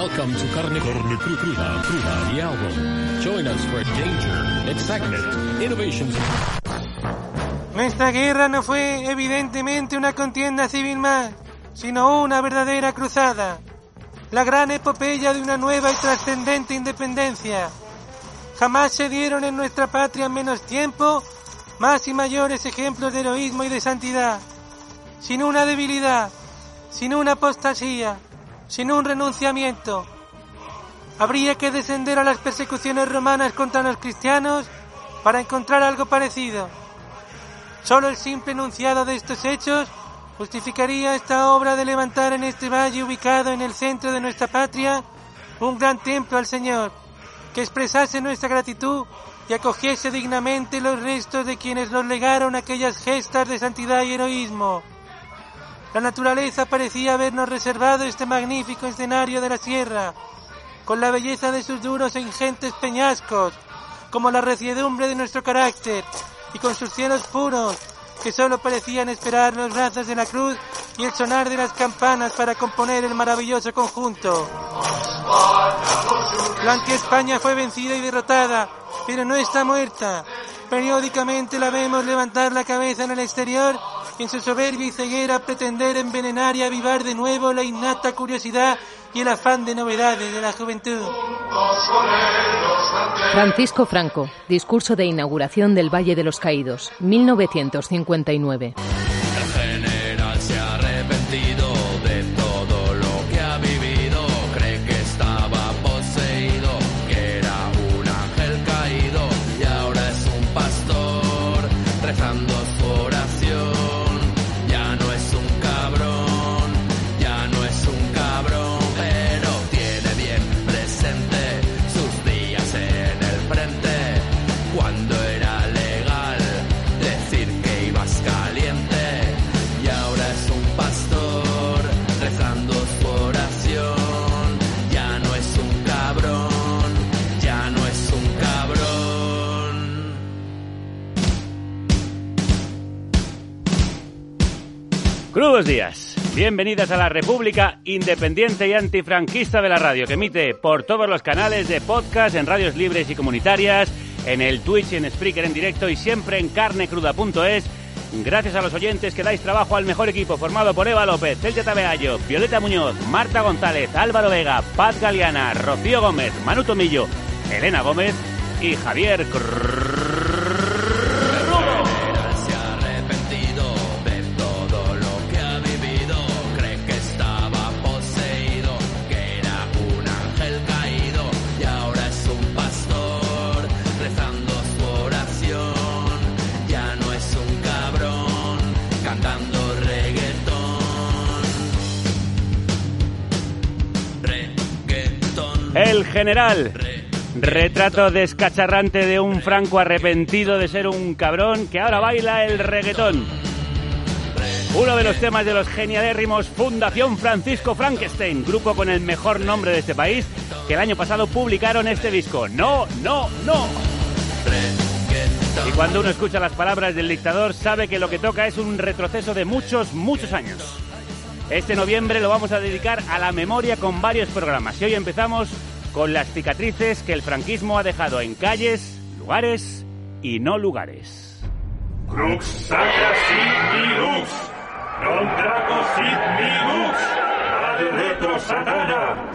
Welcome to Carne, Carne Cru- Cruda, Cruda, the album. Join us for danger, excitement, innovations. Nuestra guerra no fue evidentemente una contienda civil más, sino una verdadera cruzada. La gran epopeya de una nueva y trascendente independencia. Jamás se dieron en nuestra patria en menos tiempo más y mayores ejemplos de heroísmo y de santidad. Sin una debilidad, sin una apostasía, sin un renunciamiento. Habría que descender a las persecuciones romanas contra los cristianos para encontrar algo parecido. Solo el simple enunciado de estos hechos justificaría esta obra de levantar en este valle ubicado en el centro de nuestra patria un gran templo al Señor, que expresase nuestra gratitud y acogiese dignamente los restos de quienes nos legaron aquellas gestas de santidad y heroísmo. La naturaleza parecía habernos reservado este magnífico escenario de la sierra, con la belleza de sus duros e ingentes peñascos, como la reciedumbre de nuestro carácter, y con sus cielos puros, que solo parecían esperar los brazos de la cruz y el sonar de las campanas para componer el maravilloso conjunto. La anti-España fue vencida y derrotada, pero no está muerta. Periódicamente la vemos levantar la cabeza en el exterior en su soberbia y ceguera pretender envenenar y avivar de nuevo la innata curiosidad y el afán de novedades de la juventud. Francisco Franco, discurso de inauguración del Valle de los Caídos, 1959. Días. Bienvenidas a la República Independiente y Antifranquista de la Radio, que emite por todos los canales de podcast, en radios libres y comunitarias, en el Twitch en Spreaker en directo y siempre en carnecruda.es. Gracias a los oyentes que dais trabajo al mejor equipo formado por Eva López, Celtia Tabeallo, Violeta Muñoz, Marta González, Álvaro Vega, Paz Galeana, Rocío Gómez, Manu Tomillo, Elena Gómez y Javier general. Retrato descacharrante de un franco arrepentido de ser un cabrón que ahora baila el reggaetón. Uno de los temas de los genialérrimos Fundación Francisco Frankenstein, grupo con el mejor nombre de este país, que el año pasado publicaron este disco. No, no, no. Y cuando uno escucha las palabras del dictador, sabe que lo que toca es un retroceso de muchos, muchos años. Este noviembre lo vamos a dedicar a la memoria con varios programas. Y hoy empezamos con las cicatrices que el franquismo ha dejado en calles, lugares y no lugares. Crux sacra sit non draco sit minux, ad retro satana.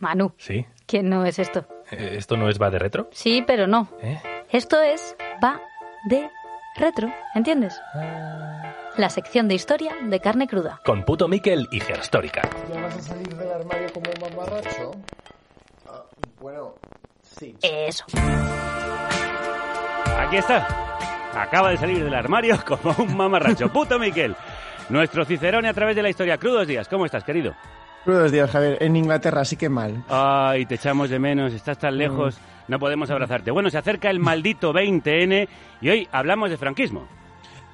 Manu, Sí, ¿qué no es esto? Eh, ¿esto no es va de retro? Sí, pero no. ¿Eh? Esto es va de retro, ¿entiendes? La sección de historia de carne cruda. Con puto Miquel y Gerstórica. ¿Ya vas a salir del armario como un mamarracho? Ah, bueno, sí. Eso. Aquí está. Acaba de salir del armario como un mamarracho. Puto Miquel. Nuestro Cicerone a través de la historia. Crudos días. ¿Cómo estás, querido? Buenos días, Javier. En Inglaterra sí que mal. Ay, te echamos de menos. Estás tan lejos. No podemos abrazarte. Bueno, se acerca el maldito 20N y hoy hablamos de franquismo.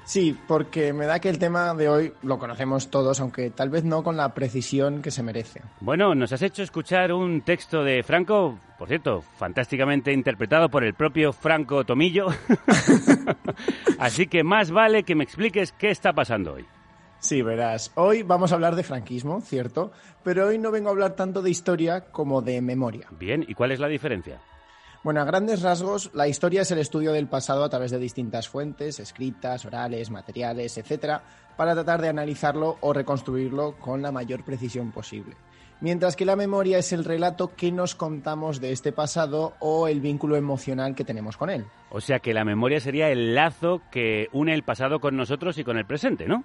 Sí, porque me da que el tema de hoy lo conocemos todos, aunque tal vez no con la precisión que se merece. Bueno, nos has hecho escuchar un texto de Franco, por cierto, fantásticamente interpretado por el propio Franco Tomillo. Así que más vale que me expliques qué está pasando hoy. Sí, verás. Hoy vamos a hablar de franquismo, cierto, pero hoy no vengo a hablar tanto de historia como de memoria. Bien, ¿y cuál es la diferencia? Bueno, a grandes rasgos, la historia es el estudio del pasado a través de distintas fuentes, escritas, orales, materiales, etcétera, para tratar de analizarlo o reconstruirlo con la mayor precisión posible. Mientras que la memoria es el relato que nos contamos de este pasado o el vínculo emocional que tenemos con él. O sea que la memoria sería el lazo que une el pasado con nosotros y con el presente, ¿no?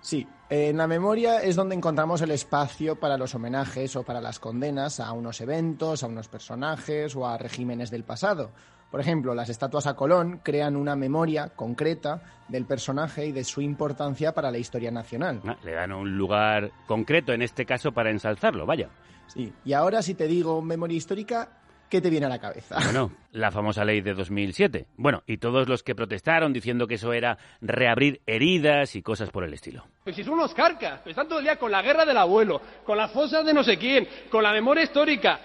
Sí, en la memoria es donde encontramos el espacio para los homenajes o para las condenas a unos eventos, a unos personajes o a regímenes del pasado. Por ejemplo, las estatuas a Colón crean una memoria concreta del personaje y de su importancia para la historia nacional. Ah, le dan un lugar concreto, en este caso, para ensalzarlo, vaya. Sí, y ahora si te digo memoria histórica, ¿qué te viene a la cabeza? Bueno, la famosa ley de 2007. Bueno, y todos los que protestaron diciendo que eso era reabrir heridas y cosas por el estilo. Pues si son unos carcas, están todo el día con la guerra del abuelo, con las fosas de no sé quién, con la memoria histórica.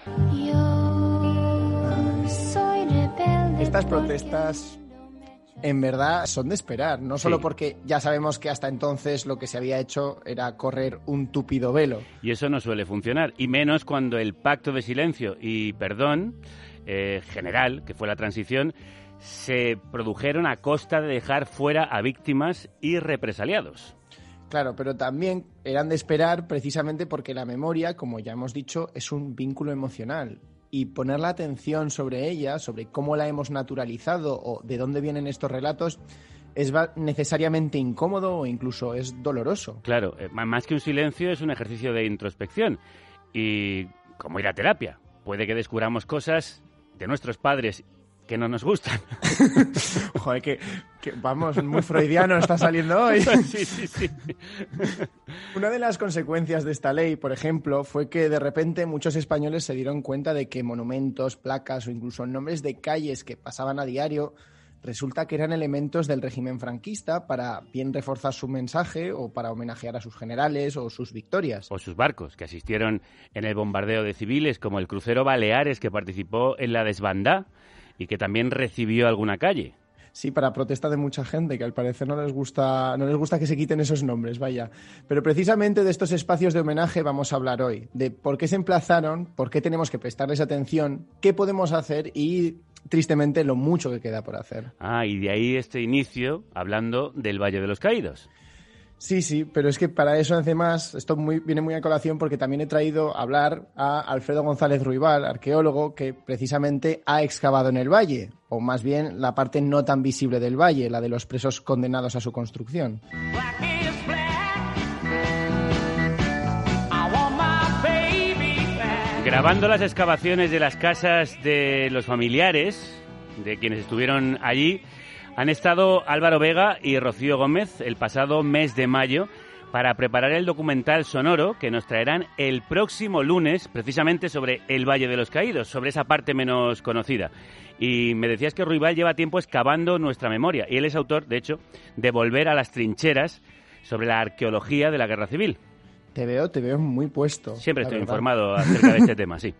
Estas protestas en verdad son de esperar, no solo Sí. porque ya sabemos que hasta entonces lo que se había hecho era correr un tupido velo. Y eso no suele funcionar, y menos cuando el pacto de silencio y perdón eh, general, que fue la transición, se produjeron a costa de dejar fuera a víctimas y represaliados. Claro, pero también eran de esperar precisamente porque la memoria, como ya hemos dicho, es un vínculo emocional. Y poner la atención sobre ella, sobre cómo la hemos naturalizado o de dónde vienen estos relatos, es necesariamente incómodo o incluso es doloroso. Claro, eh, más que un silencio es un ejercicio de introspección. Y como ir a terapia, puede que descubramos cosas de nuestros padres que no nos gustan. Joder, que, que vamos, muy freudiano está saliendo hoy. sí, sí, sí. Una de las consecuencias de esta ley, por ejemplo, fue que de repente muchos españoles se dieron cuenta de que monumentos, placas o incluso nombres de calles que pasaban a diario resulta que eran elementos del régimen franquista para bien reforzar su mensaje o para homenajear a sus generales o sus victorias. O sus barcos, que asistieron en el bombardeo de civiles, como el crucero Baleares, que participó en la desbandá y que también recibió alguna calle. Sí, para protesta de mucha gente que al parecer no les gusta, no les gusta que se quiten esos nombres, vaya. Pero precisamente de estos espacios de homenaje vamos a hablar hoy, de por qué se emplazaron, por qué tenemos que prestarles atención, qué podemos hacer y tristemente lo mucho que queda por hacer. Ah, y de ahí este inicio hablando del Valle de los Caídos. Sí, sí, pero es que para eso además esto viene muy a colación porque también he traído a hablar a Alfredo González Ruibal, arqueólogo que precisamente ha excavado en el valle, o más bien la parte no tan visible del valle, la de los presos condenados a su construcción. Grabando las excavaciones de las casas de los familiares, de quienes estuvieron allí, han estado Álvaro Vega y Rocío Gómez el pasado mes de mayo para preparar el documental sonoro que nos traerán el próximo lunes, precisamente sobre el Valle de los Caídos, sobre esa parte menos conocida. Y me decías que Ruibal lleva tiempo excavando nuestra memoria, y él es autor, de hecho, de Volver a las Trincheras, sobre la arqueología de la Guerra Civil. Te veo, te veo muy puesto. Siempre estoy verdad. informado acerca de este tema, sí.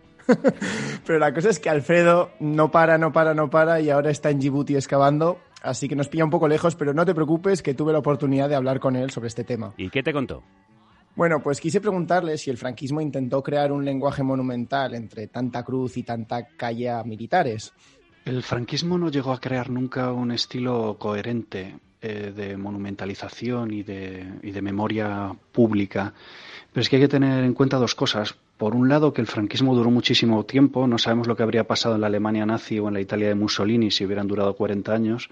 Pero la cosa es que Alfredo no para, no para, no para y ahora está en Djibouti excavando, así que nos pilla un poco lejos, pero no te preocupes que tuve la oportunidad de hablar con él sobre este tema. ¿Y qué te contó? Bueno, pues quise preguntarle si el franquismo intentó crear un lenguaje monumental entre tanta cruz y tanta calle a militares. El franquismo no llegó a crear nunca un estilo coherente eh, de monumentalización y de, y de memoria pública. Pero es que hay que tener en cuenta dos cosas. Por un lado, que el franquismo duró muchísimo tiempo. No sabemos lo que habría pasado en la Alemania nazi o en la Italia de Mussolini si hubieran durado 40 años.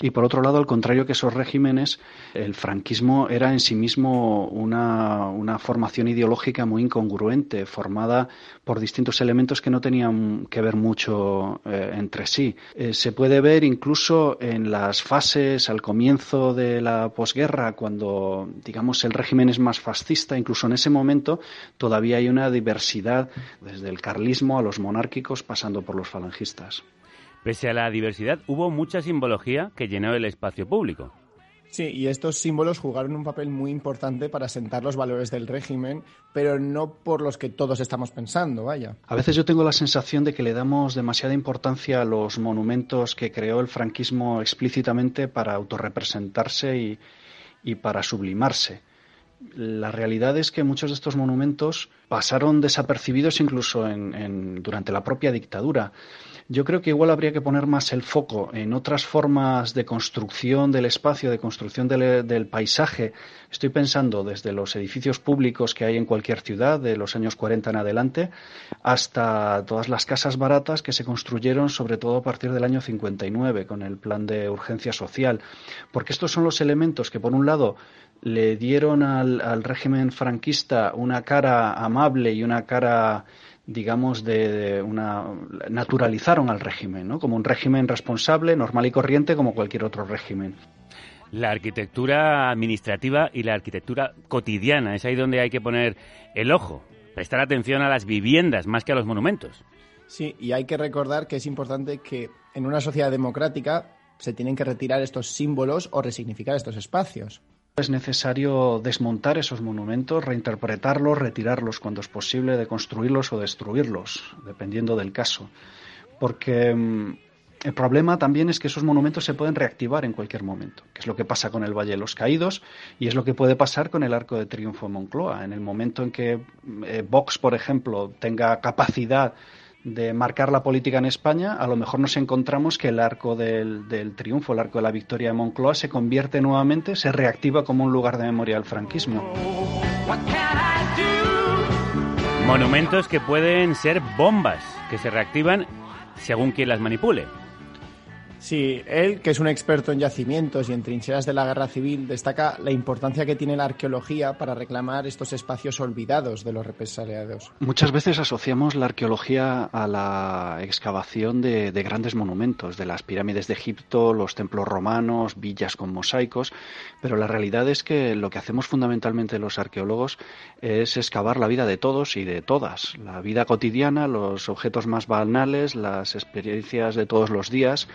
Y por otro lado, al contrario que esos regímenes, el franquismo era en sí mismo una, una formación ideológica muy incongruente, formada por distintos elementos que no tenían que ver mucho eh, entre sí. Eh, se puede ver incluso en las fases al comienzo de la posguerra, cuando, digamos, el régimen es más fascista, incluso en ese momento todavía hay una diversidad, desde el carlismo a los monárquicos, pasando por los falangistas. Pese a la diversidad, hubo mucha simbología que llenó el espacio público. Sí, y estos símbolos jugaron un papel muy importante para sentar los valores del régimen, pero no por los que todos estamos pensando, vaya. A veces yo tengo la sensación de que le damos demasiada importancia a los monumentos que creó el franquismo explícitamente para autorrepresentarse y, y para sublimarse. La realidad es que muchos de estos monumentos pasaron desapercibidos incluso en, durante la propia dictadura. Yo creo que igual habría que poner más el foco en otras formas de construcción del espacio, de construcción del, paisaje. Estoy pensando desde los edificios públicos que hay en cualquier ciudad de los años 40 en adelante hasta todas las casas baratas que se construyeron sobre todo a partir del año 59 con el plan de urgencia social. Porque estos son los elementos que, por un lado, le dieron al, al régimen franquista una cara amable y una cara digamos, de, una naturalizaron al régimen, ¿no? Como un régimen responsable, normal y corriente, como cualquier otro régimen. La arquitectura administrativa y la arquitectura cotidiana es ahí donde hay que poner el ojo, prestar atención a las viviendas más que a los monumentos. Sí, y hay que recordar que es importante que en una sociedad democrática se tienen que retirar estos símbolos o resignificar estos espacios. Es necesario desmontar esos monumentos, reinterpretarlos, retirarlos cuando es posible, deconstruirlos o destruirlos, dependiendo del caso. Porque mm, el problema también es que esos monumentos se pueden reactivar en cualquier momento, que es lo que pasa con el Valle de los Caídos y es lo que puede pasar con el Arco de Triunfo de Moncloa. En el momento en que eh, Vox, por ejemplo, tenga capacidad de marcar la política en España, a lo mejor nos encontramos que el arco del, triunfo, el arco de la victoria de Moncloa, se convierte nuevamente, se reactiva como un lugar de memoria del franquismo. Monumentos que pueden ser bombas, que se reactivan según quien las manipule. Sí, él, que es un experto en yacimientos y en trincheras de la guerra civil, destaca la importancia que tiene la arqueología para reclamar estos espacios olvidados de los represaliados. Muchas veces asociamos la arqueología a la excavación de, de grandes monumentos, de las pirámides de Egipto, los templos romanos, villas con mosaicos, pero la realidad es que lo que hacemos fundamentalmente los arqueólogos es excavar la vida de todos y de todas, la vida cotidiana, los objetos más banales, las experiencias de todos los días,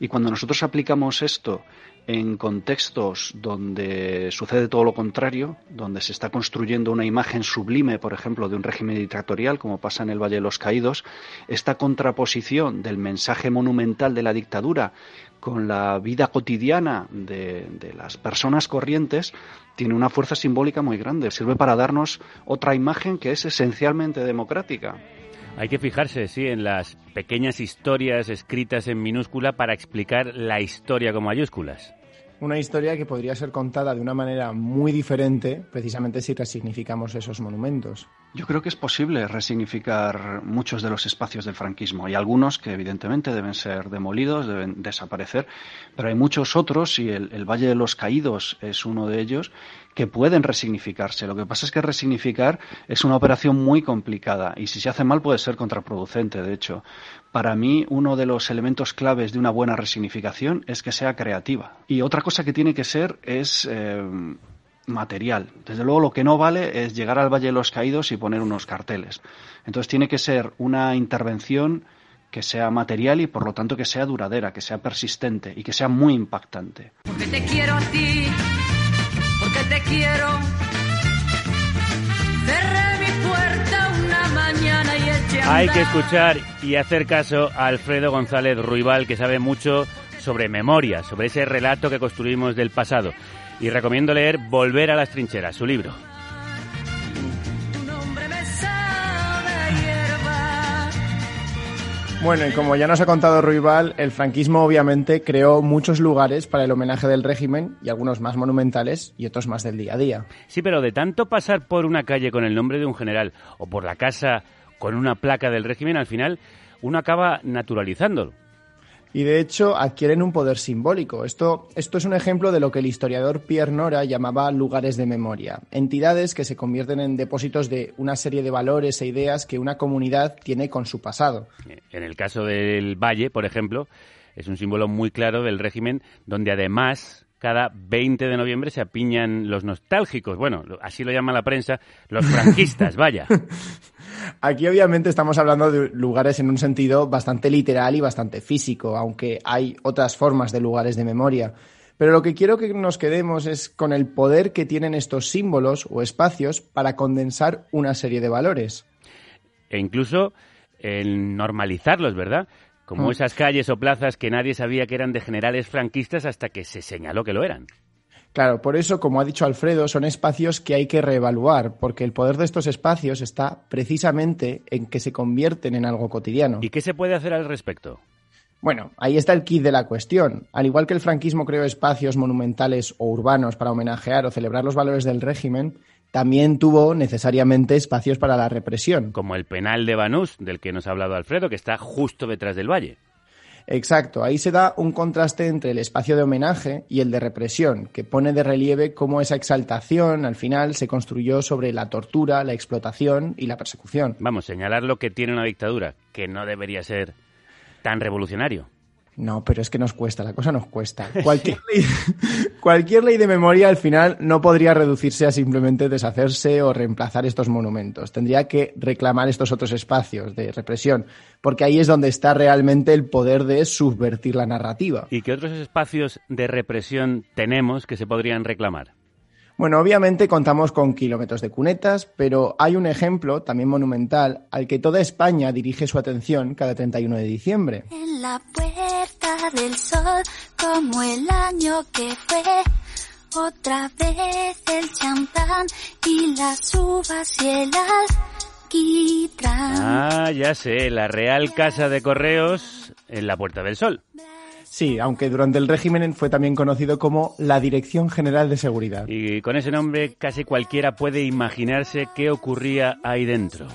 y cuando nosotros aplicamos esto en contextos donde sucede todo lo contrario, donde se está construyendo una imagen sublime, por ejemplo, de un régimen dictatorial, como pasa en el Valle de los Caídos, esta contraposición del mensaje monumental de la dictadura con la vida cotidiana de, las personas corrientes tiene una fuerza simbólica muy grande. Sirve para darnos otra imagen que es esencialmente democrática. Hay que fijarse, sí, en las pequeñas historias escritas en minúscula para explicar la historia con mayúsculas. Una historia que podría ser contada de una manera muy diferente, precisamente si resignificamos esos monumentos. Yo creo que es posible resignificar muchos de los espacios del franquismo. Hay algunos que evidentemente deben ser demolidos, deben desaparecer, pero hay muchos otros, y el, el Valle de los Caídos es uno de ellos, que pueden resignificarse. Lo que pasa es que resignificar es una operación muy complicada y si se hace mal puede ser contraproducente. De hecho, para mí uno de los elementos claves de una buena resignificación es que sea creativa. Y otra cosa que tiene que ser es eh, material. Desde luego lo que no vale es llegar al Valle de los Caídos y poner unos carteles. Entonces tiene que ser una intervención que sea material y por lo tanto que sea duradera, que sea persistente y que sea muy impactante. Porque te quiero a ti porque te quiero. Cerré mi puerta una mañana y eché Hay que escuchar y hacer caso a Alfredo González Ruibal, que sabe mucho sobre memoria, sobre ese relato que construimos del pasado. Y recomiendo leer Volver a las trincheras, su libro. Bueno, y como ya nos ha contado Ruibal, el franquismo obviamente creó muchos lugares para el homenaje del régimen y algunos más monumentales y otros más del día a día. Sí, pero de tanto pasar por una calle con el nombre de un general o por la casa con una placa del régimen, al final uno acaba naturalizándolo y de hecho adquieren un poder simbólico. Esto, esto es un ejemplo de lo que el historiador Pierre Nora llamaba lugares de memoria, entidades que se convierten en depósitos de una serie de valores e ideas que una comunidad tiene con su pasado. En el caso del Valle, por ejemplo, es un símbolo muy claro del régimen donde además cada 20 de noviembre se apiñan los nostálgicos, bueno, así lo llama la prensa, los franquistas, vaya. Aquí obviamente estamos hablando de lugares en un sentido bastante literal y bastante físico, aunque hay otras formas de lugares de memoria. Pero lo que quiero que nos quedemos es con el poder que tienen estos símbolos o espacios para condensar una serie de valores. E incluso en normalizarlos, ¿verdad? Como mm. esas calles o plazas que nadie sabía que eran de generales franquistas hasta que se señaló que lo eran. Claro, por eso, como ha dicho Alfredo, son espacios que hay que reevaluar, porque el poder de estos espacios está precisamente en que se convierten en algo cotidiano. ¿Y qué se puede hacer al respecto? Bueno, ahí está el kit de la cuestión. Al igual que el franquismo creó espacios monumentales o urbanos para homenajear o celebrar los valores del régimen, también tuvo necesariamente espacios para la represión. Como el penal de Banús, del que nos ha hablado Alfredo, que está justo detrás del valle. Exacto, ahí se da un contraste entre el espacio de homenaje y el de represión, que pone de relieve cómo esa exaltación al final se construyó sobre la tortura, la explotación y la persecución. Vamos, señalar lo que tiene una dictadura, que no debería ser tan revolucionario. No, pero es que nos cuesta, la cosa nos cuesta. Cualquier, ley, cualquier ley de memoria al final no podría reducirse a simplemente deshacerse o reemplazar estos monumentos. Tendría que reclamar estos otros espacios de represión, porque ahí es donde está realmente el poder de subvertir la narrativa. ¿Y qué otros espacios de represión tenemos que se podrían reclamar? Bueno, obviamente contamos con kilómetros de cunetas, pero hay un ejemplo, también monumental, al que toda España dirige su atención cada 31 de diciembre. En la puerta del sol, como el año que fue, otra vez el champán y las uvas y el alquitrán. Ah, ya sé, la Real Casa de Correos en la Puerta del Sol. Sí, aunque durante el régimen fue también conocido como la Dirección General de Seguridad. Y con ese nombre casi cualquiera puede imaginarse qué ocurría ahí dentro.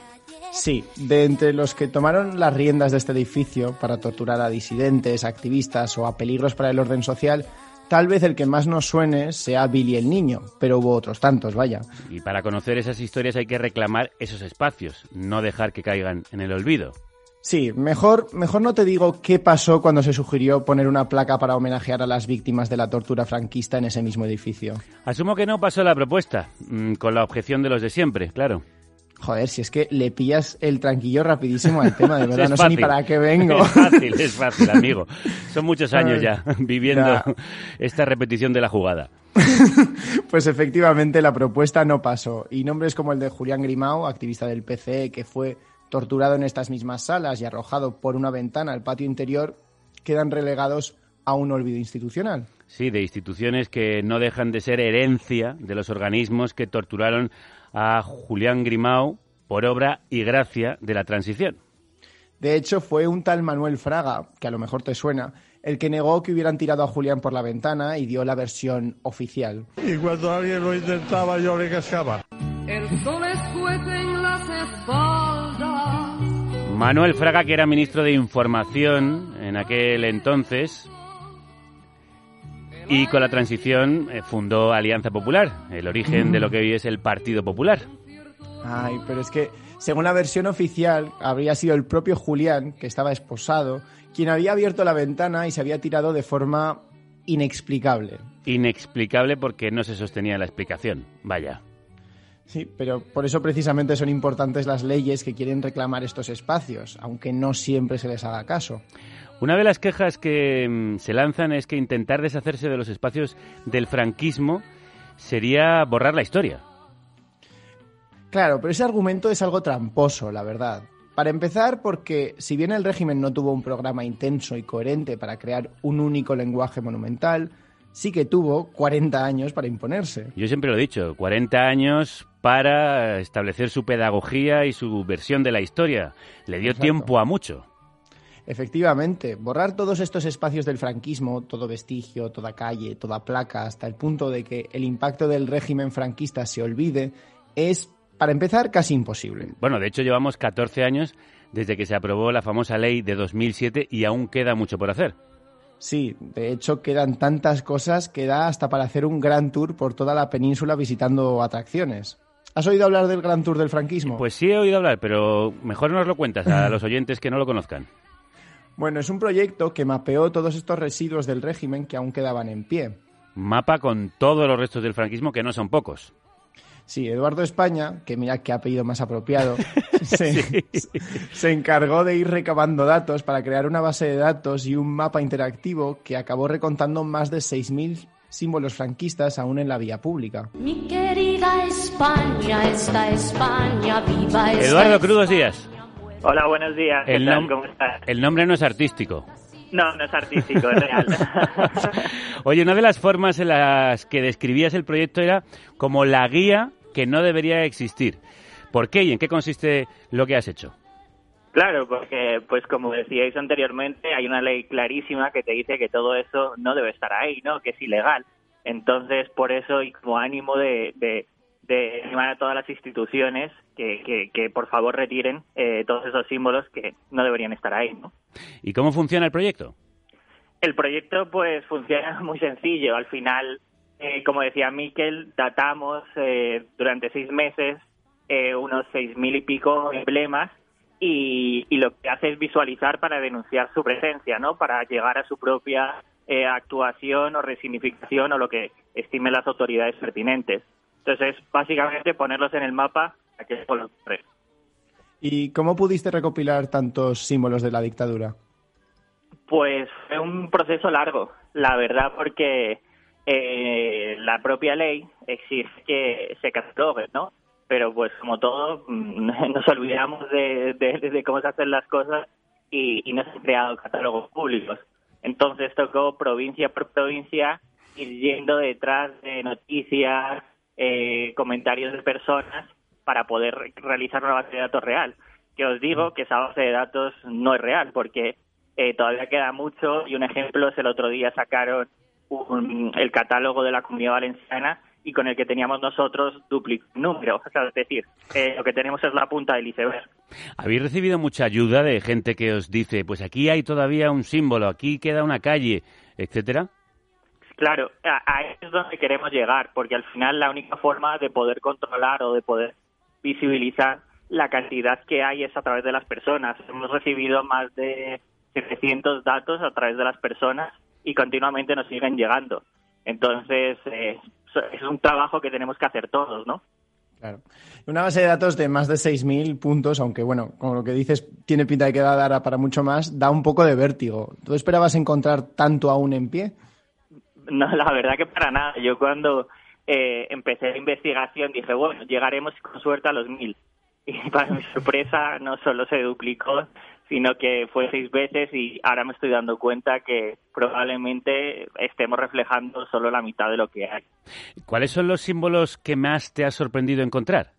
Sí, de entre los que tomaron las riendas de este edificio para torturar a disidentes, activistas o a peligros para el orden social, tal vez el que más nos suene sea Billy el Niño, pero hubo otros tantos, vaya. Y para conocer esas historias hay que reclamar esos espacios, no dejar que caigan en el olvido. Sí, mejor, mejor no te digo qué pasó cuando se sugirió poner una placa para homenajear a las víctimas de la tortura franquista en ese mismo edificio. Asumo que no pasó la propuesta, mm, con la objeción de los de siempre, claro. Joder, si es que le pillas el tranquillo rapidísimo al tema, de verdad, Es no sé ni para qué vengo. Es fácil, es fácil, amigo. Son muchos años ya viviendo ya. esta repetición de la jugada. Pues efectivamente la propuesta no pasó. Y nombres como el de Julián Grimao, activista del PCE, que fue torturado en estas mismas salas y arrojado por una ventana al patio interior, quedan relegados a un olvido institucional. Sí, de instituciones que no dejan de ser herencia de los organismos que torturaron a Julián Grimau por obra y gracia de la transición. De hecho, fue un tal Manuel Fraga, que a lo mejor te suena, el que negó que hubieran tirado a Julián por la ventana y dio la versión oficial. Y cuando alguien lo intentaba, yo le cascaba. El sol escuece en las espaldas. Manuel Fraga, que era ministro de Información en aquel entonces, y con la transición eh, fundó Alianza Popular, el origen de lo que hoy es el Partido Popular. Ay, pero es que, según la versión oficial, habría sido el propio Julián, que estaba esposado, quien había abierto la ventana y se había tirado de forma inexplicable. Inexplicable porque no se sostenía la explicación. Vaya. Sí, pero por eso precisamente son importantes las leyes que quieren reclamar estos espacios, aunque no siempre se les haga caso. Una de las quejas que mm, se lanzan es que intentar deshacerse de los espacios del franquismo sería borrar la historia. Claro, pero ese argumento es algo tramposo, la verdad. Para empezar, porque si bien el régimen no tuvo un programa intenso y coherente para crear un único lenguaje monumental, sí que tuvo 40 años para imponerse. Yo siempre lo he dicho, 40 años para establecer su pedagogía y su versión de la historia. Le dio Exacto. tiempo a mucho. Efectivamente, borrar todos estos espacios del franquismo, todo vestigio, toda calle, toda placa, hasta el punto de que el impacto del régimen franquista se olvide, es, para empezar, casi imposible. Bueno, de hecho llevamos 14 años desde que se aprobó la famosa ley de 2007 y aún queda mucho por hacer. Sí, de hecho quedan tantas cosas que da hasta para hacer un gran tour por toda la península visitando atracciones. ¿Has oído hablar del gran tour del franquismo? Pues sí he oído hablar, pero mejor nos lo cuentas a los oyentes que no lo conozcan. Bueno, es un proyecto que mapeó todos estos residuos del régimen que aún quedaban en pie. Mapa con todos los restos del franquismo, que no son pocos. Sí, Eduardo España, que mira qué apellido más apropiado, se, se encargó de ir recabando datos para crear una base de datos y un mapa interactivo que acabó recontando más de 6.000 símbolos franquistas aún en la vía pública. Mi querida España, esta España viva es Eduardo, crudos días. Hola, buenos días. ¿Qué El, tal? nom- ¿Cómo estás? el nombre no es artístico. No, no es artístico, es real. Oye, una de las formas en las que describías el proyecto era como la guía que no debería existir. ¿Por qué y en qué consiste lo que has hecho? Claro, porque, pues como decíais anteriormente, hay una ley clarísima que te dice que todo eso no debe estar ahí, ¿no? Que es ilegal. Entonces, por eso, y como ánimo de, de, de animar a todas las instituciones que, que, que por favor retiren eh, todos esos símbolos que no deberían estar ahí, ¿no? ¿Y cómo funciona el proyecto? El proyecto, pues, funciona muy sencillo. Al final, eh, como decía Miquel, datamos eh, durante seis meses eh, unos seis mil y pico emblemas y, y, lo que hace es visualizar para denunciar su presencia, ¿no? Para llegar a su propia eh, actuación o resignificación o lo que estimen las autoridades pertinentes. Entonces, básicamente ponerlos en el mapa a que los tres. ¿Y cómo pudiste recopilar tantos símbolos de la dictadura? Pues fue un proceso largo, la verdad, porque eh, la propia ley exige que se catalogue, ¿no? Pero pues como todo, nos olvidamos de, de, de cómo se hacen las cosas y, y no se han creado catálogos públicos. Entonces tocó provincia por provincia ir yendo detrás de noticias, eh, comentarios de personas para poder realizar una base de datos real. Que os digo que esa base de datos no es real porque eh, todavía queda mucho y un ejemplo es el otro día sacaron un, el catálogo de la comunidad valenciana y con el que teníamos nosotros duplicó número. O sea, es decir, eh, lo que tenemos es la punta del iceberg. ¿Habéis recibido mucha ayuda de gente que os dice, pues aquí hay todavía un símbolo, aquí queda una calle, etcétera? Claro, ahí es donde queremos llegar, porque al final la única forma de poder controlar o de poder visibilizar la cantidad que hay es a través de las personas. Hemos recibido más de 700 datos a través de las personas y continuamente nos siguen llegando. Entonces, eh, es un trabajo que tenemos que hacer todos, ¿no? Claro. Una base de datos de más de 6.000 puntos, aunque bueno, como lo que dices, tiene pinta de que va a dar para mucho más, da un poco de vértigo. ¿Tú esperabas encontrar tanto aún en pie? No, la verdad que para nada. Yo cuando eh, empecé la investigación dije, bueno, llegaremos con suerte a los 1.000. Y para mi sorpresa no solo se duplicó, sino que fue seis veces y ahora me estoy dando cuenta que probablemente estemos reflejando solo la mitad de lo que hay. ¿Cuáles son los símbolos que más te ha sorprendido encontrar?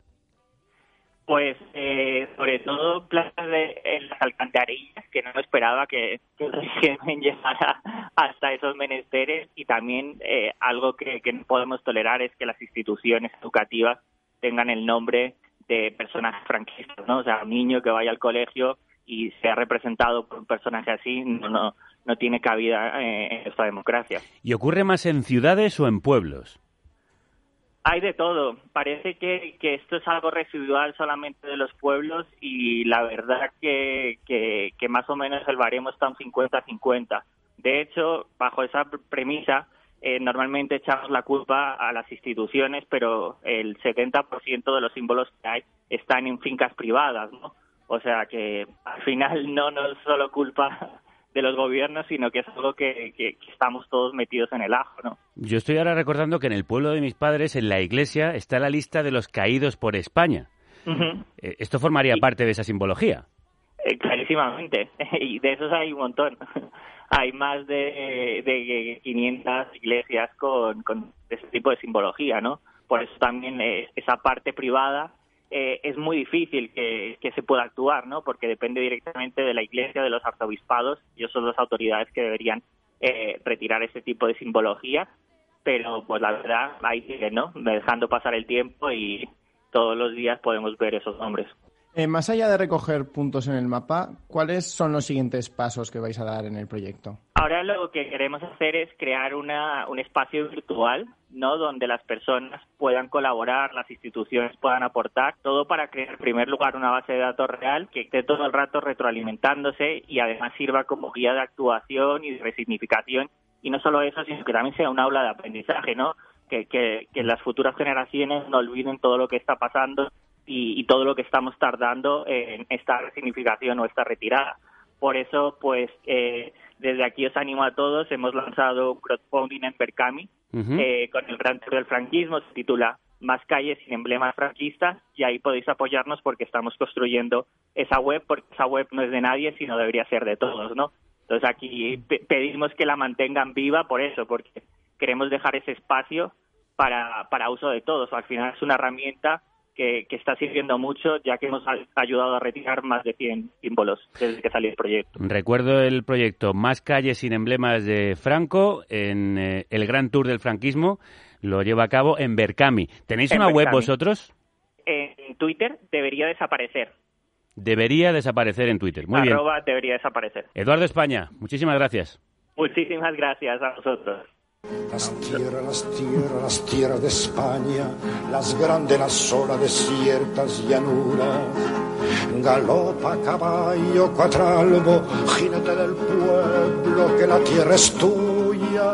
Pues eh, sobre todo plazas de en las alcantarillas, que no esperaba que, que llegara hasta esos menesteres y también eh, algo que, que no podemos tolerar es que las instituciones educativas tengan el nombre de personajes franquistas, ¿no? O sea, un niño que vaya al colegio y sea representado por un personaje así no, no, no tiene cabida eh, en esta democracia. ¿Y ocurre más en ciudades o en pueblos? Hay de todo. Parece que, que esto es algo residual solamente de los pueblos y la verdad que, que, que más o menos el baremo está un 50-50. De hecho, bajo esa premisa, eh, normalmente echamos la culpa a las instituciones, pero el 70% de los símbolos que hay están en fincas privadas, ¿no? O sea que al final no, no es solo culpa de los gobiernos, sino que es algo que, que, que, estamos todos metidos en el ajo, ¿no? Yo estoy ahora recordando que en el pueblo de mis padres, en la iglesia, está la lista de los caídos por España. Uh -huh. ¿Esto formaría sí. parte de esa simbología? Eh, clarísimamente, y de esos hay un montón. hay más de, de 500 iglesias con, con ese tipo de simbología, ¿no? Por eso también eh, esa parte privada eh, es muy difícil que, que, se pueda actuar, ¿no? Porque depende directamente de la Iglesia, de los arzobispados, ellos son las autoridades que deberían eh, retirar ese tipo de simbología, pero pues la verdad ahí sigue, ¿no? Dejando pasar el tiempo y todos los días podemos ver esos nombres. Eh, más allá de recoger puntos en el mapa, ¿cuáles son los siguientes pasos que vais a dar en el proyecto? Ahora lo que queremos hacer es crear una, un espacio virtual, ¿no? Donde las personas puedan colaborar, las instituciones puedan aportar, todo para crear en primer lugar una base de datos real que esté todo el rato retroalimentándose y además sirva como guía de actuación y de resignificación. Y no solo eso, sino que también sea un aula de aprendizaje, ¿no? Que, que, que las futuras generaciones no olviden todo lo que está pasando y, y, todo lo que estamos tardando en esta resignificación o esta retirada. Por eso, pues, eh, desde aquí os animo a todos. Hemos lanzado un crowdfunding en uh -huh. eh, con el Gran Tour del Franquismo. Se titula Más calles sin emblemas franquistas y ahí podéis apoyarnos porque estamos construyendo esa web, porque esa web no es de nadie, sino debería ser de todos, ¿no? Entonces aquí pe- pedimos que la mantengan viva por eso, porque queremos dejar ese espacio para, para uso de todos. Al final es una herramienta que, que está sirviendo mucho, ya que hemos ayudado a retirar más de 100 símbolos desde que salió el proyecto. Recuerdo el proyecto Más calles sin emblemas de Franco en eh, el Gran Tour del franquismo. Lo lleva a cabo en Berkami. ¿Tenéis En una web vosotros? En Twitter debería desaparecer. Debería desaparecer en Twitter. Muy bien. Debería desaparecer. Eduardo España, muchísimas gracias. Muchísimas gracias a vosotros. Las tierras, las tierras, las tierras de España, las grandes, las solas desiertas llanuras. Galopa caballo cuatralbo, jinete del pueblo, que la tierra es tuya.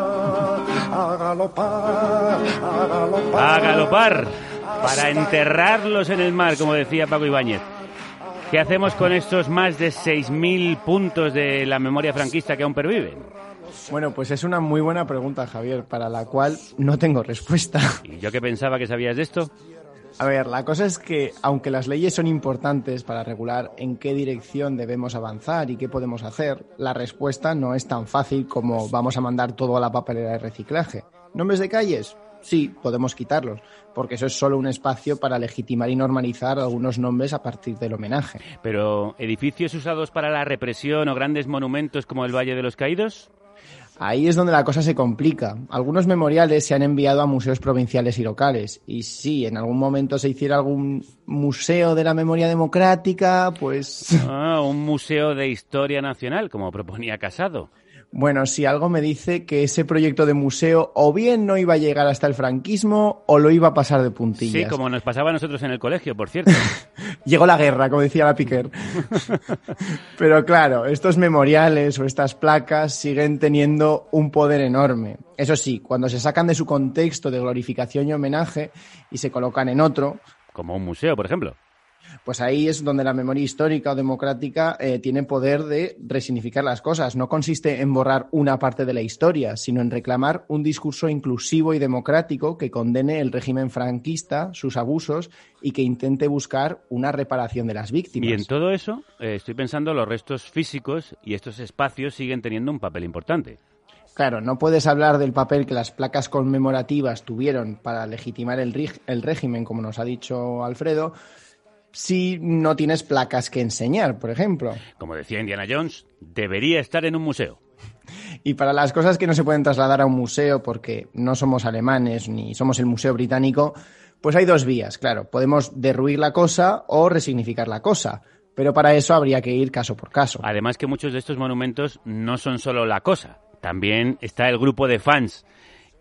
A galopar, a galopar. A galopar para enterrarlos en el mar, como decía Paco Ibáñez. ¿Qué hacemos con estos más de 6.000 puntos de la memoria franquista que aún perviven? Bueno, pues es una muy buena pregunta, Javier, para la cual no tengo respuesta. ¿Y yo que pensaba que sabías de esto? A ver, la cosa es que, aunque las leyes son importantes para regular en qué dirección debemos avanzar y qué podemos hacer, la respuesta no es tan fácil como vamos a mandar todo a la papelera de reciclaje. ¿Nombres de calles? Sí, podemos quitarlos, porque eso es solo un espacio para legitimar y normalizar algunos nombres a partir del homenaje. Pero, ¿edificios usados para la represión o grandes monumentos como el Valle de los Caídos? Ahí es donde la cosa se complica. Algunos memoriales se han enviado a museos provinciales y locales. Y si en algún momento se hiciera algún museo de la memoria democrática, pues... Ah, un museo de historia nacional, como proponía Casado. Bueno, si algo me dice que ese proyecto de museo o bien no iba a llegar hasta el franquismo o lo iba a pasar de puntillas. Sí, como nos pasaba a nosotros en el colegio, por cierto. Llegó la guerra, como decía la Piquer. Pero claro, estos memoriales o estas placas siguen teniendo un poder enorme. Eso sí, cuando se sacan de su contexto de glorificación y homenaje y se colocan en otro, Como un museo, por ejemplo. Pues ahí es donde la memoria histórica o democrática eh, tiene poder de resignificar las cosas. No consiste en borrar una parte de la historia, sino en reclamar un discurso inclusivo y democrático que condene el régimen franquista, sus abusos y que intente buscar una reparación de las víctimas. Y en todo eso, eh, estoy pensando los restos físicos y estos espacios siguen teniendo un papel importante. Claro, no puedes hablar del papel que las placas conmemorativas tuvieron para legitimar el, régimen, como nos ha dicho Alfredo, si no tienes placas que enseñar, por ejemplo. Como decía Indiana Jones, debería estar en un museo. Y para las cosas que no se pueden trasladar a un museo porque no somos alemanes ni somos el Museo Británico, pues hay dos vías, claro. Podemos derruir la cosa o resignificar la cosa. Pero para eso habría que ir caso por caso. Además que muchos de estos monumentos no son solo la cosa, también está el grupo de fans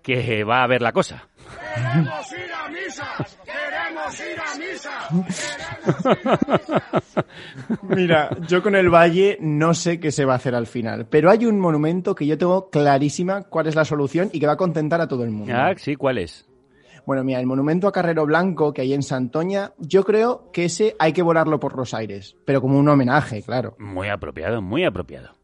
que va a ver la cosa. ¡Queremos ir a misa! ¡Queremos ir a misa! Mira, yo con el Valle no sé qué se va a hacer al final, pero hay un monumento que yo tengo clarísima cuál es la solución y que va a contentar a todo el mundo. Ah, sí, ¿cuál es? Bueno, mira, el monumento a Carrero Blanco que hay en Santoña, yo creo que ese hay que volarlo por los aires, pero como un homenaje, claro. Muy apropiado, muy apropiado.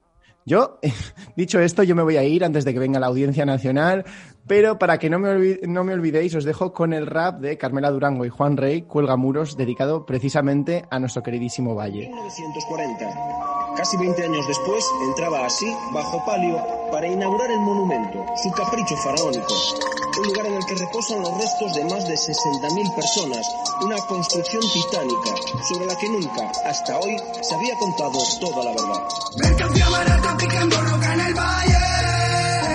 Yo, dicho esto, yo me voy a ir antes de que venga la Audiencia Nacional, pero para que no me, no me olvidéis, os dejo con el rap de Carmela Durango y Juan Rey, Cuelga Muros, dedicado precisamente a nuestro queridísimo Valle. 1940. Casi 20 años después, entraba así, bajo palio, para inaugurar el monumento, su capricho faraónico. Un lugar en el que reposan los restos de más de 60.000 personas, una construcción titánica, sobre la que nunca, hasta hoy, se había contado toda la verdad. Mercancía barata picando roca en el valle.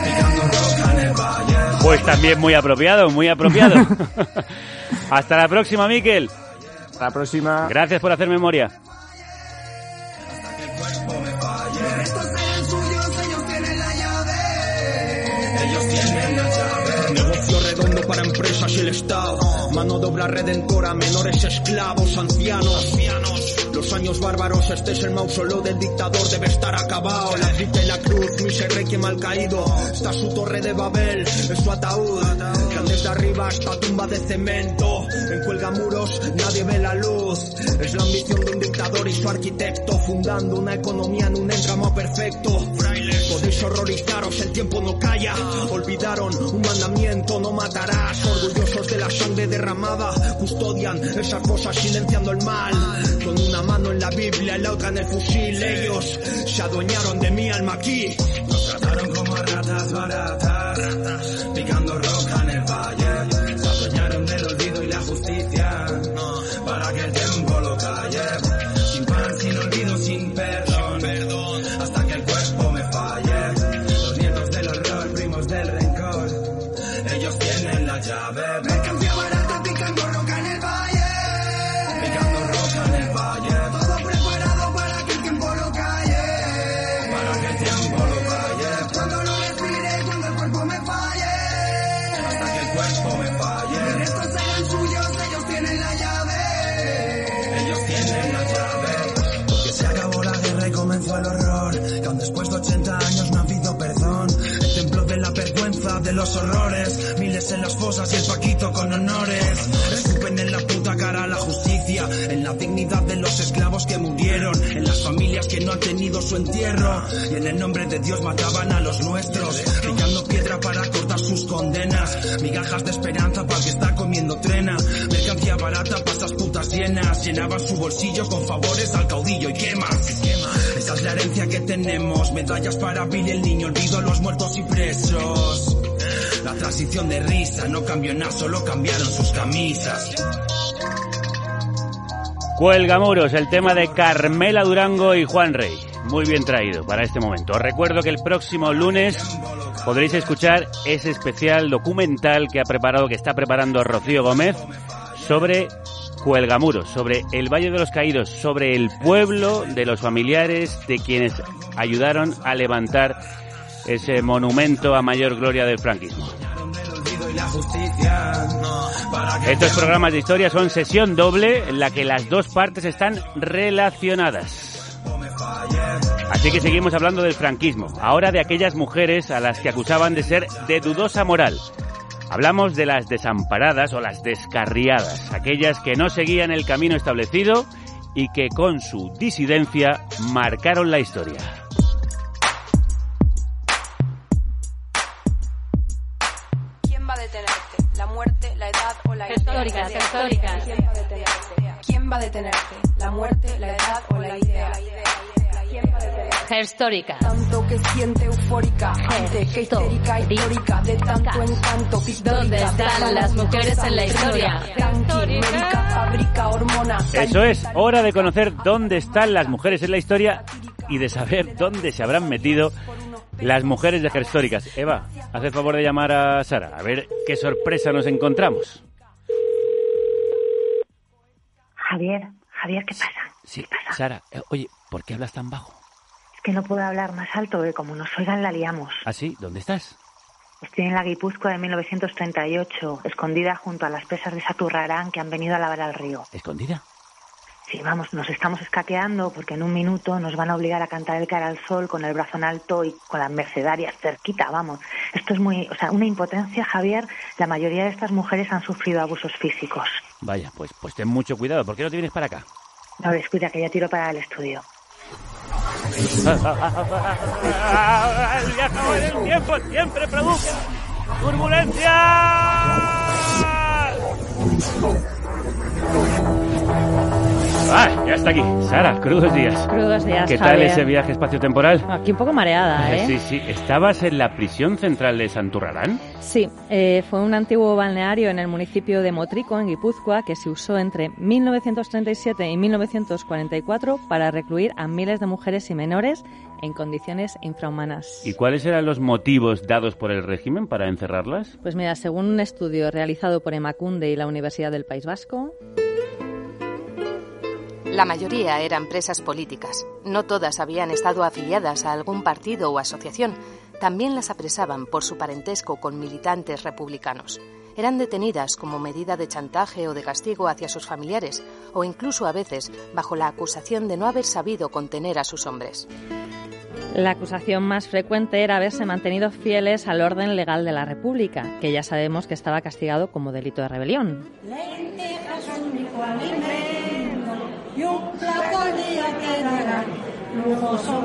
Picando roca en el valle. Pues también muy apropiado, muy apropiado. Hasta la próxima, Miquel. Hasta la próxima. Gracias por hacer memoria. Estos eran suyos, ellos tienen la llave. Ellos tienen la llave. Negocio redondo para empresas y el Estado. Mano de obra redentora, menores esclavos, ancianos. Los años bárbaros, este es el mausoleo del dictador, debe estar acabado. La cripta y la cruz, mi rey que mal caído. Está su torre de Babel, es su ataúd. Que desde arriba esta tumba de cemento. En Cuelgamuros nadie ve la luz. Es la ambición de un dictador y su arquitecto, fundando una economía en un entramo perfecto. Podéis horrorizaros, el tiempo no calla. Olvidaron un mandamiento, no matarás. Orgullosos de la sangre derramada, custodian esas cosas silenciando el mal. Con una mano en la Biblia la otra en el fusil. Ellos se adueñaron de mi alma aquí. Nos trataron como ratas baratas, picando roca en el valle. Se adueñaron del olvido y la justicia, entierro. Y en el nombre de Dios mataban a los nuestros. Pillando piedra para cortar sus condenas. Migajas de esperanza para que está comiendo trena. Mercancía barata para estas putas llenas. Llenaban su bolsillo con favores al caudillo y quemas. Esa es la herencia que tenemos. Medallas para Billy el niño, olvido a los muertos y presos. La transición de risa no cambió nada, solo cambiaron sus camisas. Cuelgamuros, el tema de Carmela Durango y Juan Rey. Muy bien traído para este momento. Os recuerdo que el próximo lunes podréis escuchar ese especial documental que ha preparado, que está preparando Rocío Gómez sobre Cuelgamuros, sobre el Valle de los Caídos, sobre el pueblo de los familiares de quienes ayudaron a levantar ese monumento a mayor gloria del franquismo. Estos programas de historia son sesión doble en la que las dos partes están relacionadas. Así que seguimos hablando del franquismo, ahora de aquellas mujeres a las que acusaban de ser de dudosa moral. Hablamos de las desamparadas o las descarriadas, aquellas que no seguían el camino establecido y que con su disidencia marcaron la historia. ¿Quién va a detenerte? ¿La muerte, la edad o la Históricas, idea? históricas. ¿Quién va a detenerte? ¿Quién va a detenerte? ¿La muerte, la edad o Históricas. Tanto que siente eufórica, ante que histérica, histórica, de tanto encanto. ¿Dónde están las mujeres en la historia? Eso es, hora de conocer dónde están las mujeres en la historia y de saber dónde se habrán metido las mujeres de Históricas. Eva, haz el favor de llamar a Sara, a ver qué sorpresa nos encontramos. Javier, Javier, ¿qué pasa? Sí, Sara, eh, oye, ¿por qué hablas tan bajo? Que no puedo hablar más alto, que como nos oigan la liamos. ¿Ah, sí? ¿Dónde estás? Estoy en la Guipúzcoa de 1938, escondida junto a las presas de Saturrarán que han venido a lavar al río. ¿Escondida? Sí, vamos, nos estamos escaqueando porque en un minuto nos van a obligar a cantar el cara al sol con el brazo en alto y con las mercedarias cerquita, vamos. Esto es muy, o sea, una impotencia, Javier. La mayoría de estas mujeres han sufrido abusos físicos. Vaya, pues, pues ten mucho cuidado. ¿Por qué no te vienes para acá? No, descuida que ya tiro para el estudio. el viaje del tiempo siempre produce turbulencia. Ah, ya está aquí. Sara, crudos días. Crudos días, ¿Qué tal ese viaje espacio-temporal? Aquí un poco mareada, ¿eh? Sí, sí. ¿Estabas en la prisión central de Santurrarán? Sí, eh, fue un antiguo balneario en el municipio de Motrico, en Guipúzcoa, que se usó entre 1937 y 1944 para recluir a miles de mujeres y menores en condiciones infrahumanas. ¿Y cuáles eran los motivos dados por el régimen para encerrarlas? Pues mira, según un estudio realizado por Emacunde y la Universidad del País Vasco, La mayoría eran presas políticas. No todas habían estado afiliadas a algún partido o asociación. También las apresaban por su parentesco con militantes republicanos. Eran detenidas como medida de chantaje o de castigo hacia sus familiares, o incluso a veces bajo la acusación de no haber sabido contener a sus hombres. La acusación más frecuente era haberse mantenido fieles al orden legal de la República, que ya sabemos que estaba castigado como delito de rebelión. Y un plato que darán lujoso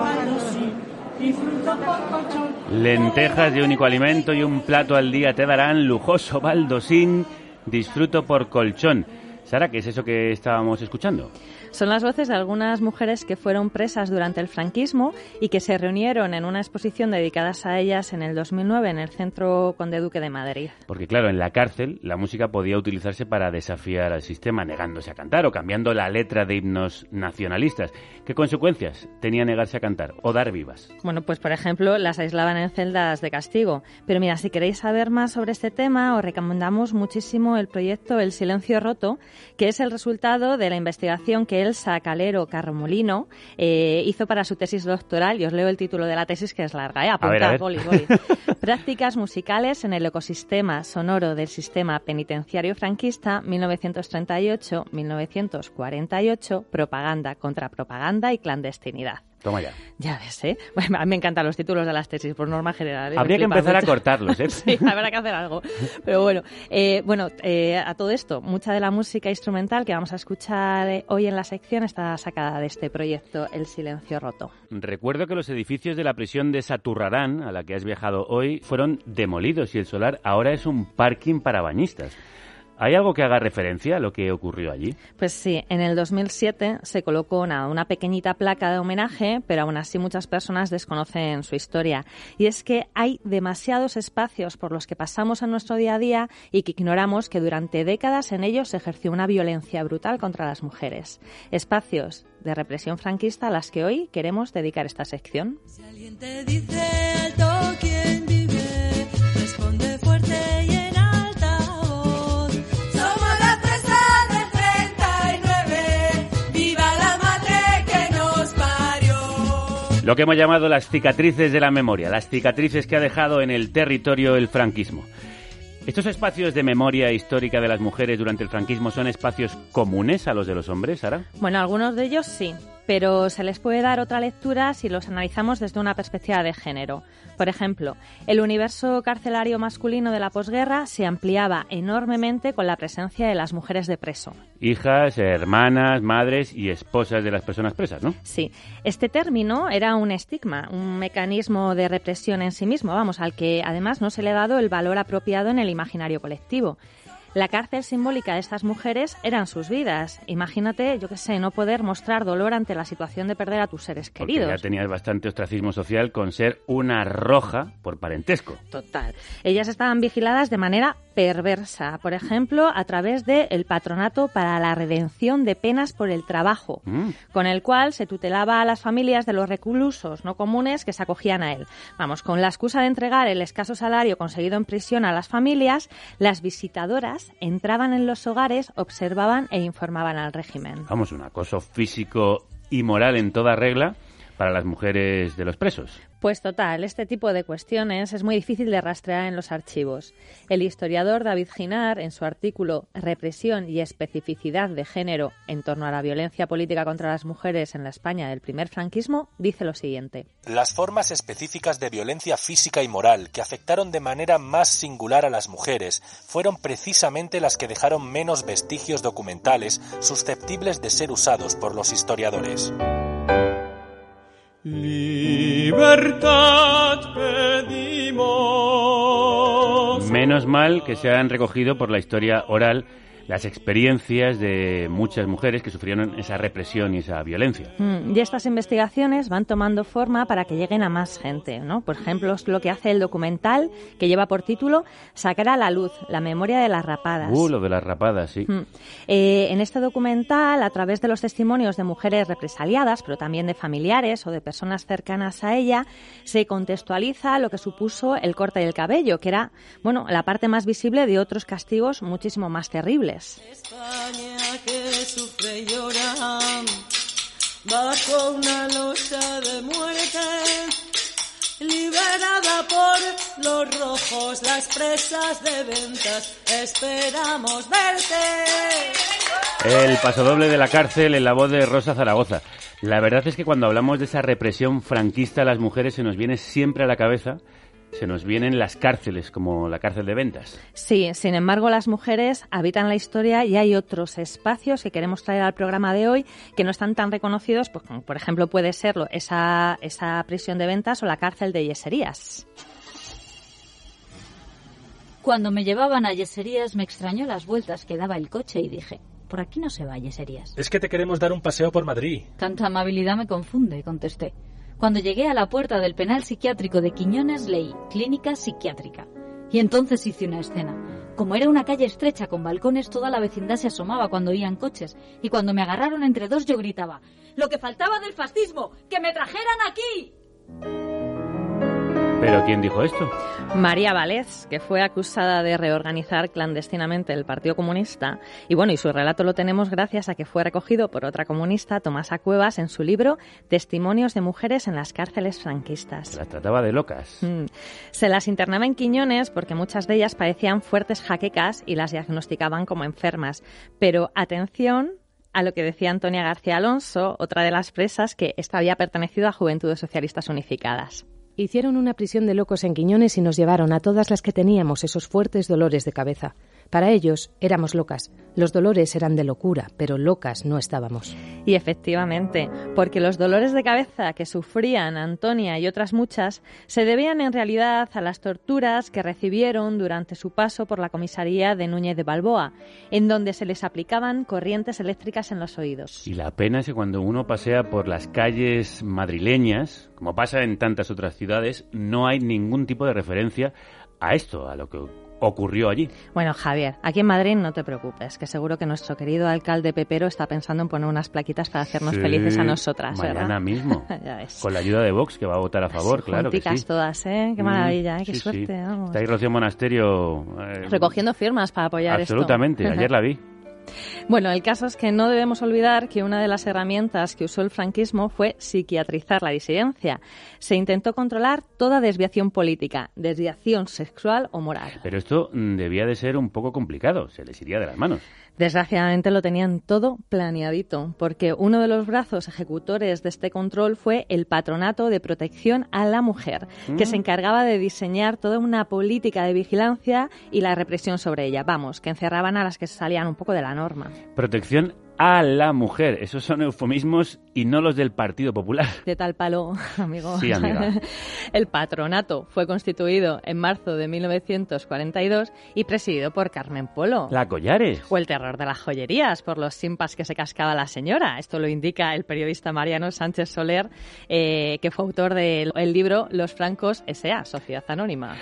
colchón. Lentejas de único alimento y un plato al día te darán lujoso baldosín, disfruto por colchón. Sara, ¿qué es eso que estábamos escuchando? Son las voces de algunas mujeres que fueron presas durante el franquismo y que se reunieron en una exposición dedicada a ellas en el 2009 en el Centro Conde Duque de Madrid. Porque claro, en la cárcel la música podía utilizarse para desafiar al sistema, negándose a cantar o cambiando la letra de himnos nacionalistas. ¿Qué consecuencias tenía negarse a cantar o dar vivas? Bueno, pues por ejemplo, las aislaban en celdas de castigo. Pero mira, si queréis saber más sobre este tema, os recomendamos muchísimo el proyecto El Silencio Roto, que es el resultado de la investigación que Elsa Calero Carromolino eh, hizo para su tesis doctoral. Y os leo el título de la tesis, que es larga, ¿eh? Ver, a ver. boli, boli. Prácticas musicales en el ecosistema sonoro del sistema penitenciario franquista 1938-1948, propaganda contra propaganda y clandestinidad. Toma ya. Ya ves, ¿eh? Bueno, a mí me encantan los títulos de las tesis, por norma general. ¿eh? Habría que empezar a cortarlos, ¿eh? sí, habrá que hacer algo. Pero bueno, eh, bueno eh, a todo esto, mucha de la música instrumental que vamos a escuchar eh, hoy en la sección está sacada de este proyecto El Silencio Roto. Recuerdo que los edificios de la prisión de Saturrarán, a la que has viajado hoy, fueron demolidos y el solar ahora es un parking para bañistas. ¿Hay algo que haga referencia a lo que ocurrió allí? Pues sí, en el 2007 se colocó una, una pequeñita placa de homenaje, pero aún así muchas personas desconocen su historia. Y es que hay demasiados espacios por los que pasamos en nuestro día a día y que ignoramos que durante décadas en ellos se ejerció una violencia brutal contra las mujeres. Espacios de represión franquista a las que hoy queremos dedicar esta sección. Alguien Lo que hemos llamado las cicatrices de la memoria, las cicatrices que ha dejado en el territorio el franquismo. ¿Estos espacios de memoria histórica de las mujeres durante el franquismo son espacios comunes a los de los hombres, Sara? Bueno, algunos de ellos sí, pero se les puede dar otra lectura si los analizamos desde una perspectiva de género. Por ejemplo, el universo carcelario masculino de la posguerra se ampliaba enormemente con la presencia de las mujeres de preso. Hijas, hermanas, madres y esposas de las personas presas, ¿no? Sí, este término era un estigma, un mecanismo de represión en sí mismo, vamos, al que además no se le ha dado el valor apropiado en el imaginario colectivo. La cárcel simbólica de estas mujeres eran sus vidas. Imagínate, yo qué sé, no poder mostrar dolor ante la situación de perder a tus seres Porque queridos. ya tenías bastante ostracismo social con ser una roja por parentesco. Total. Ellas estaban vigiladas de manera perversa, por ejemplo, a través del Patronato para la Redención de Penas por el Trabajo, Mm. con el cual se tutelaba a las familias de los reclusos no comunes que se acogían a él. Vamos, con la excusa de entregar el escaso salario conseguido en prisión a las familias, las visitadoras entraban en los hogares, observaban e informaban al régimen. Vamos, un acoso físico y moral en toda regla para las mujeres de los presos. Pues total, este tipo de cuestiones es muy difícil de rastrear en los archivos. El historiador David Ginar, en su artículo Represión y especificidad de género en torno a la violencia política contra las mujeres en la España del primer franquismo, dice lo siguiente. Las formas específicas de violencia física y moral que afectaron de manera más singular a las mujeres fueron precisamente las que dejaron menos vestigios documentales susceptibles de ser usados por los historiadores. Libertad pedimos. Menos mal que se han recogido por la historia oral las experiencias de muchas mujeres que sufrieron esa represión y esa violencia. Mm, Y estas investigaciones van tomando forma para que lleguen a más gente, ¿no? Por ejemplo, es lo que hace el documental que lleva por título Sacar a la luz la memoria de las rapadas. Uh, lo de las rapadas, sí. Mm. Eh, en este documental, a través de los testimonios de mujeres represaliadas, pero también de familiares o de personas cercanas a ella, se contextualiza lo que supuso el corte del cabello, que era, bueno, la parte más visible de otros castigos muchísimo más terribles. España que sufre y llora bajo una losa de muerte, liberada por los rojos, las presas de ventas, esperamos verte. El pasodoble de la cárcel en la voz de Rosa Zaragoza. La verdad es que cuando hablamos de esa represión franquista a las mujeres se nos viene siempre a la cabeza, se nos vienen las cárceles, como la cárcel de ventas. Sí, sin embargo, las mujeres habitan la historia y hay otros espacios que queremos traer al programa de hoy que no están tan reconocidos, pues, como por ejemplo puede serlo esa, esa prisión de ventas o la cárcel de yeserías. Cuando me llevaban a yeserías me extrañó las vueltas que daba el coche y dije, por aquí no se va a yeserías. Es que te queremos dar un paseo por Madrid. Tanta amabilidad me confunde, contesté. Cuando llegué a la puerta del penal psiquiátrico de Quiñones leí Clínica Psiquiátrica. Y entonces hice una escena. Como era una calle estrecha con balcones, toda la vecindad se asomaba cuando oían coches. Y cuando me agarraron entre dos yo gritaba, ¡Lo que faltaba del fascismo! ¡Que me trajeran aquí! ¿Pero quién dijo esto? María Valés, que fue acusada de reorganizar clandestinamente el Partido Comunista. Y bueno, y su relato lo tenemos gracias a que fue recogido por otra comunista, Tomasa Cuevas, en su libro Testimonios de mujeres en las cárceles franquistas. Las trataba de locas. Mm. Se las internaba en Quiñones porque muchas de ellas parecían fuertes jaquecas y las diagnosticaban como enfermas. Pero atención a lo que decía Antonia García Alonso, otra de las presas que esta había pertenecido a Juventudes Socialistas Unificadas. Hicieron una prisión de locos en Quiñones y nos llevaron a todas las que teníamos esos fuertes dolores de cabeza. Para ellos éramos locas. Los dolores eran de locura, pero locas no estábamos. Y efectivamente, porque los dolores de cabeza que sufrían Antonia y otras muchas se debían en realidad a las torturas que recibieron durante su paso por la comisaría de Núñez de Balboa, en donde se les aplicaban corrientes eléctricas en los oídos. Y la pena es que cuando uno pasea por las calles madrileñas, como pasa en tantas otras ciudades, no hay ningún tipo de referencia a esto, a lo que ocurrió allí. Bueno, Javier, aquí en Madrid no te preocupes, que seguro que nuestro querido alcalde Pepero está pensando en poner unas plaquitas para hacernos Sí, felices a nosotras, Mañana ¿verdad? mismo. Ya. Con la ayuda de Vox, que va a votar a favor, claro que sí. todas, ¿eh? Qué Mm, maravilla, ¿eh? Qué sí, suerte, sí. vamos. Está ahí Rocío Monasterio. eh, Recogiendo firmas para apoyar Absolutamente, esto. ayer la vi. Bueno, el caso es que no debemos olvidar que una de las herramientas que usó el franquismo fue psiquiatrizar la disidencia. Se intentó controlar toda desviación política, desviación sexual o moral. Pero esto mm, debía de ser un poco complicado, se les iría de las manos. Desgraciadamente lo tenían todo planeadito, porque uno de los brazos ejecutores de este control fue el Patronato de Protección a la Mujer, que Mm. se encargaba de diseñar toda una política de vigilancia y la represión sobre ella. Vamos, que encerraban a las que salían un poco de la norma. Protección a la mujer. Esos son eufemismos y no los del Partido Popular. De tal palo, amigo. Sí, amiga. El patronato fue constituido en marzo de 1942 y presidido por Carmen Polo. La Collares. O el terror de las joyerías por los simpas que se cascaba la señora. Esto lo indica el periodista Mariano Sánchez Soler, eh, que fue autor del el libro Los Francos S.A., Sociedad Anónima.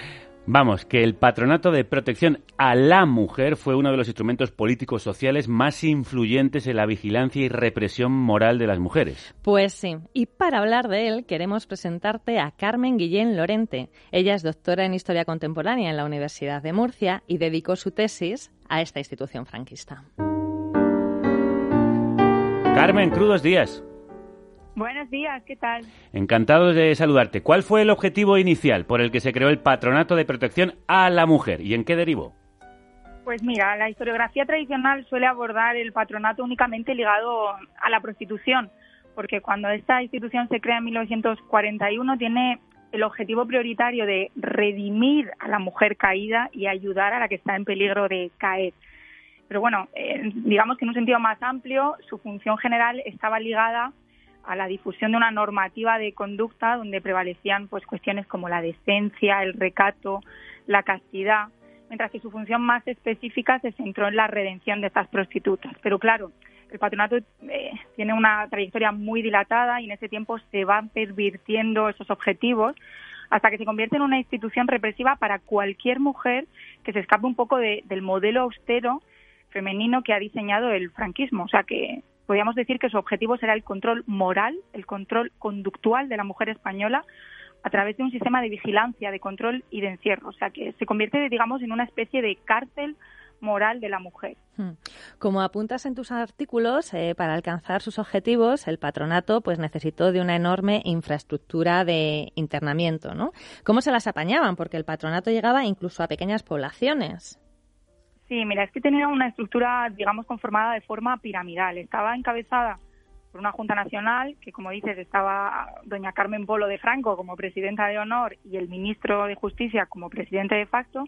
Vamos, que el patronato de protección a la mujer fue uno de los instrumentos políticos sociales más influyentes en la vigilancia y represión moral de las mujeres. Pues sí, y para hablar de él queremos presentarte a Carmen Guillén Lorente. Ella es doctora en Historia Contemporánea en la Universidad de Murcia y dedicó su tesis a esta institución franquista. Carmen, crudos días. Buenos días, ¿qué tal? Encantado de saludarte. ¿Cuál fue el objetivo inicial por el que se creó el patronato de protección a la mujer y en qué derivó? Pues mira, la historiografía tradicional suele abordar el patronato únicamente ligado a la prostitución, porque cuando esta institución se crea en 1941 tiene el objetivo prioritario de redimir a la mujer caída y ayudar a la que está en peligro de caer. Pero bueno, eh, digamos que en un sentido más amplio, su función general estaba ligada a la difusión de una normativa de conducta donde prevalecían pues cuestiones como la decencia, el recato, la castidad, mientras que su función más específica se centró en la redención de estas prostitutas. Pero claro, el patronato eh, tiene una trayectoria muy dilatada y en ese tiempo se van pervirtiendo esos objetivos hasta que se convierte en una institución represiva para cualquier mujer que se escape un poco de- del modelo austero femenino que ha diseñado el franquismo. O sea que podríamos decir que su objetivo será el control moral, el control conductual de la mujer española a través de un sistema de vigilancia, de control y de encierro. O sea que se convierte, digamos, en una especie de cárcel moral de la mujer. Hmm. Como apuntas en tus artículos, eh, para alcanzar sus objetivos, el patronato pues necesitó de una enorme infraestructura de internamiento, ¿no? ¿Cómo se las apañaban? Porque el patronato llegaba incluso a pequeñas poblaciones. Sí, mira, es que tenía una estructura, digamos, conformada de forma piramidal. Estaba encabezada por una Junta Nacional, que como dices, estaba doña Carmen Polo de Franco como presidenta de honor y el ministro de Justicia como presidente de facto,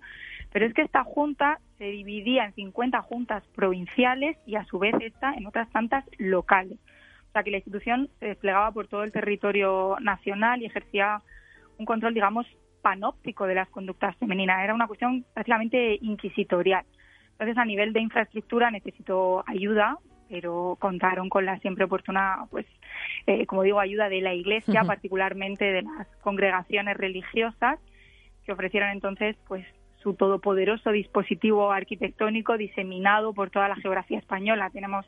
pero es que esta Junta se dividía en 50 juntas provinciales y a su vez esta en otras tantas locales. O sea que la institución se desplegaba por todo el territorio nacional y ejercía un control, digamos, panóptico de las conductas femeninas. Era una cuestión prácticamente inquisitorial. Entonces, a nivel de infraestructura necesitó ayuda, pero contaron con la siempre oportuna, pues, eh, como digo, ayuda de la Iglesia, particularmente de las congregaciones religiosas, que ofrecieron entonces, pues, su todopoderoso dispositivo arquitectónico diseminado por toda la geografía española. Tenemos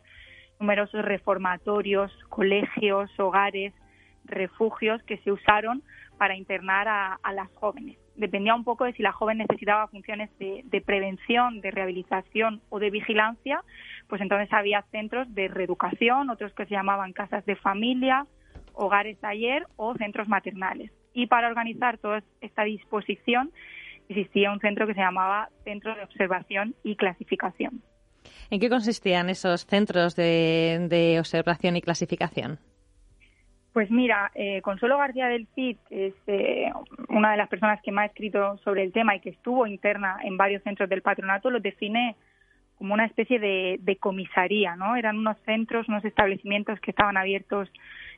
numerosos reformatorios, colegios, hogares, refugios que se usaron para internar a, a las jóvenes. Dependía un poco de si la joven necesitaba funciones de, de prevención, de rehabilitación o de vigilancia, pues entonces había centros de reeducación, otros que se llamaban casas de familia, hogares taller o centros maternales. Y para organizar toda esta disposición existía un centro que se llamaba Centro de Observación y Clasificación. ¿En qué consistían esos centros de, de observación y clasificación? Pues mira, eh, Consuelo García del Cid es eh, una de las personas que más ha escrito sobre el tema y que estuvo interna en varios centros del patronato, lo define como una especie de, de comisaría, ¿no? Eran unos centros, unos establecimientos que estaban abiertos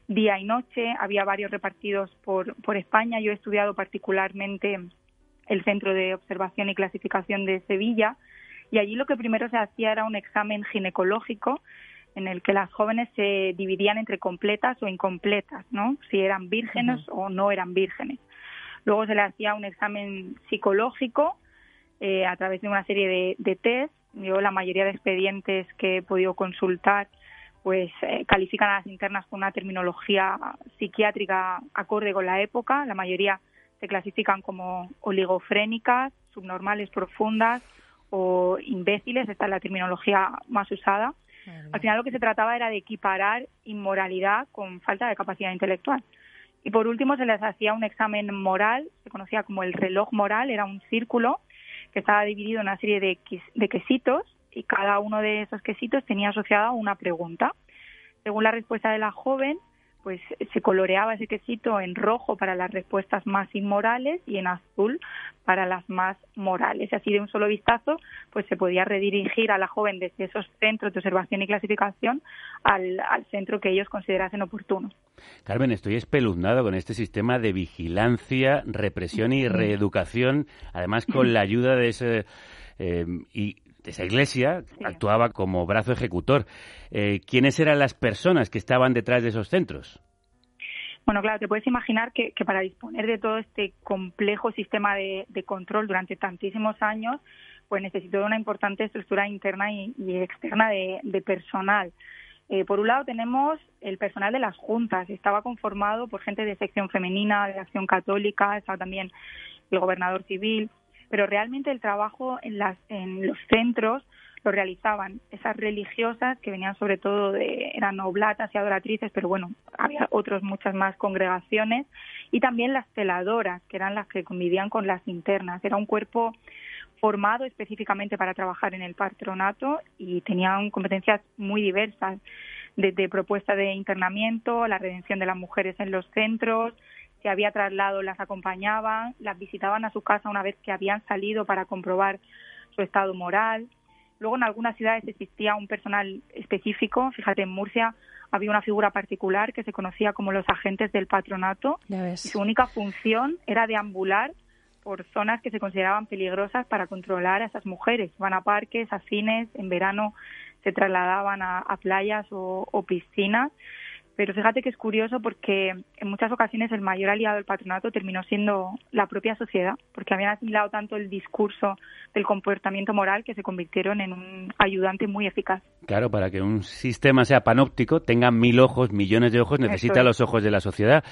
día y noche, había varios repartidos por, por España. Yo he estudiado particularmente el Centro de Observación y Clasificación de Sevilla y allí lo que primero se hacía era un examen ginecológico en el que las jóvenes se dividían entre completas o incompletas, ¿no? Si eran vírgenes o no eran vírgenes. Luego se le hacía un examen psicológico eh, a través de una serie de, de test. Yo la mayoría de expedientes que he podido consultar pues eh, califican a las internas con una terminología psiquiátrica acorde con la época. La mayoría se clasifican como oligofrénicas, subnormales profundas o imbéciles. Esta es la terminología más usada. Al final lo que se trataba era de equiparar inmoralidad con falta de capacidad intelectual. Y por último se les hacía un examen moral, se conocía como el reloj moral, era un círculo que estaba dividido en una serie de, de quesitos y cada uno de esos quesitos tenía asociada una pregunta. Según la respuesta de la joven, pues se coloreaba ese quesito en rojo para las respuestas más inmorales y en azul para las más morales. Y así de un solo vistazo, pues se podía redirigir a la joven desde esos centros de observación y clasificación al, al centro que ellos considerasen oportuno. Carmen, estoy espeluznado con este sistema de vigilancia, represión y reeducación, además con la ayuda de ese eh, y esa iglesia actuaba como brazo ejecutor. Eh, ¿Quiénes eran las personas que estaban detrás de esos centros? Bueno, claro, te puedes imaginar que, que para disponer de todo este complejo sistema de, de control durante tantísimos años, pues necesitó una importante estructura interna y, y externa de, de personal. Eh, por un lado tenemos el personal de las juntas, estaba conformado por gente de sección femenina, de acción católica, estaba también el gobernador civil, pero realmente el trabajo en, las, en los centros lo realizaban esas religiosas que venían sobre todo de, eran oblatas y adoratrices, pero bueno, había otros muchas más congregaciones, y también las celadoras, que eran las que convivían con las internas. Era un cuerpo formado específicamente para trabajar en el patronato y tenían competencias muy diversas, desde propuesta de internamiento, la redención de las mujeres en los centros, si había traslado las acompañaban, las visitaban a su casa una vez que habían salido para comprobar su estado moral. Luego en algunas ciudades existía un personal específico, fíjate en Murcia había una figura particular que se conocía como los agentes del patronato y su única función era deambular por zonas que se consideraban peligrosas para controlar a esas mujeres. Iban a parques, a cines, en verano se trasladaban a, a playas o, o piscinas. Pero fíjate que es curioso porque en muchas ocasiones el mayor aliado del patronato terminó siendo la propia sociedad, porque habían asimilado tanto el discurso del comportamiento moral que se convirtieron en un ayudante muy eficaz. Claro, para que un sistema sea panóptico, tenga mil ojos, millones de ojos, necesita es. los ojos de la sociedad.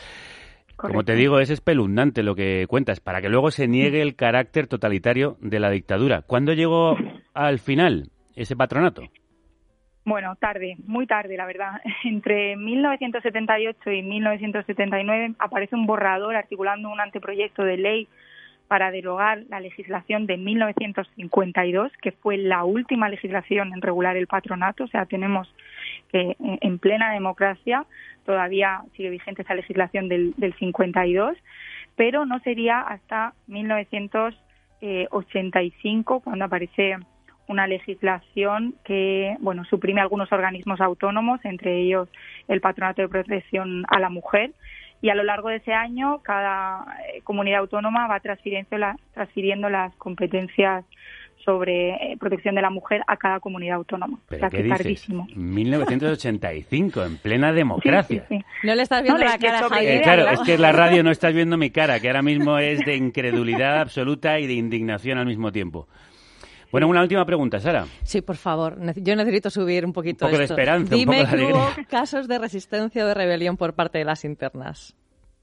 Como te digo, es espeluznante lo que cuentas, para que luego se niegue el carácter totalitario de la dictadura. ¿Cuándo llegó al final ese patronato? Bueno, tarde, muy tarde, la verdad. Entre 1978 y 1979 aparece un borrador articulando un anteproyecto de ley para derogar la legislación de 1952, que fue la última legislación en regular el patronato. O sea, tenemos que en en plena democracia todavía sigue vigente esa legislación del, del 52, pero no sería hasta 1985 cuando aparece una legislación que bueno suprime algunos organismos autónomos, entre ellos el Patronato de Protección a la Mujer, y a lo largo de ese año cada eh, comunidad autónoma va transfiriendo, la- transfiriendo las competencias sobre eh, protección de la mujer a cada comunidad autónoma. o ¿Pero sea, qué que dices? tardísimo. 1985, en plena democracia. Sí, sí, sí. No le estás viendo No, la cara. Eh, claro, es que en la radio no estás viendo mi cara, que ahora mismo es de incredulidad absoluta y de indignación al mismo tiempo. Bueno, una última pregunta, Sara. Sí, por favor. Yo necesito subir un poquito Un poco de esperanza, un Dime poco de que hubo casos de resistencia o de rebelión por parte de las internas.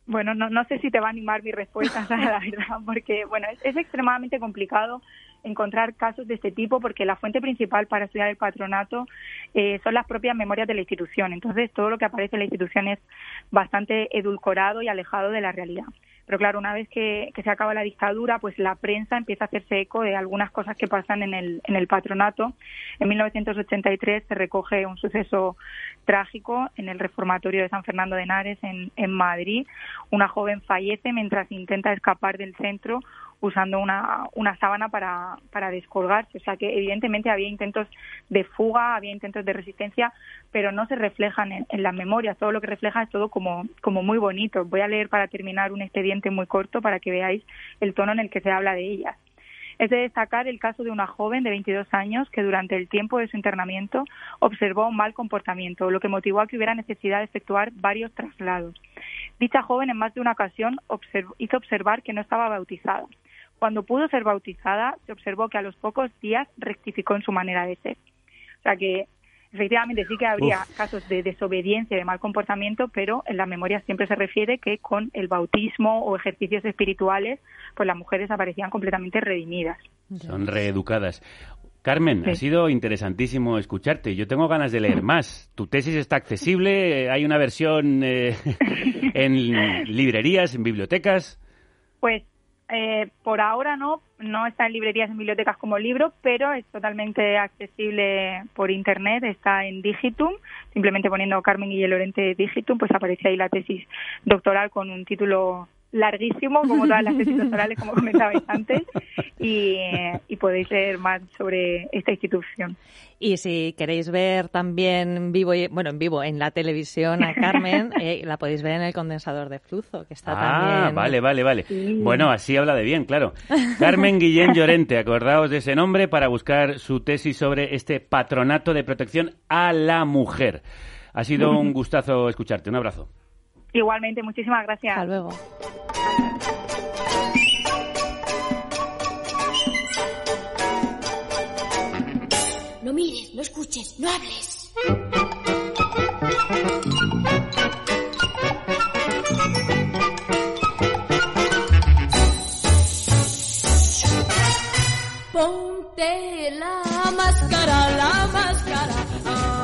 Bueno, no, no sé si te va a animar mi respuesta, Sara, la verdad, porque bueno, es, es extremadamente complicado encontrar casos de este tipo porque la fuente principal para estudiar el patronato eh, son las propias memorias de la institución. Entonces, todo lo que aparece en la institución es bastante edulcorado y alejado de la realidad. Pero claro, una vez que, se acaba la dictadura, pues la prensa empieza a hacerse eco de algunas cosas que pasan en el, en el patronato. En 1983 se recoge un suceso trágico en el reformatorio de San Fernando de Henares, en, en Madrid. Una joven fallece mientras intenta escapar del centro usando una, una sábana para, para descolgarse. O sea que evidentemente había intentos de fuga, había intentos de resistencia, pero no se reflejan en, en las memorias. Todo lo que refleja es todo como, como muy bonito. Voy a leer para terminar un expediente muy corto para que veáis el tono en el que se habla de ellas. Es de destacar el caso de una joven de 22 años que durante el tiempo de su internamiento observó un mal comportamiento, lo que motivó a que hubiera necesidad de efectuar varios traslados. Dicha joven en más de una ocasión hizo observar que no estaba bautizada. Cuando pudo ser bautizada, se observó que a los pocos días rectificó en su manera de ser. O sea que efectivamente sí que habría Uf. casos de desobediencia de mal comportamiento, pero en la memoria siempre se refiere que con el bautismo o ejercicios espirituales, pues las mujeres aparecían completamente redimidas. Son reeducadas. Carmen, ha sido interesantísimo escucharte. Yo tengo ganas de leer más. Tu tesis está accesible, eh, hay una versión eh, en librerías, en bibliotecas. Pues eh, por ahora no, no está en librerías, en bibliotecas como libro, pero es totalmente accesible por internet, está en Digitum, simplemente poniendo Carmen Guille Lorente Digitum, pues aparece ahí la tesis doctoral con un título larguísimo, como todas las tesis doctorales, como comentabais antes, y, y podéis leer más sobre esta institución. Y si queréis ver también en vivo, y- bueno, en vivo, en la televisión a Carmen, eh, la podéis ver en el condensador de flujo, que está Ah, también... vale, vale, vale. Bueno, así habla de bien, claro. Carmen Guillén Llorente, acordaos de ese nombre para buscar su tesis sobre este patronato de protección a la mujer. Ha sido un gustazo escucharte. Un abrazo. Igualmente, muchísimas gracias. Hasta luego. No mires, no escuches, no hables. Ponte la máscara, la máscara.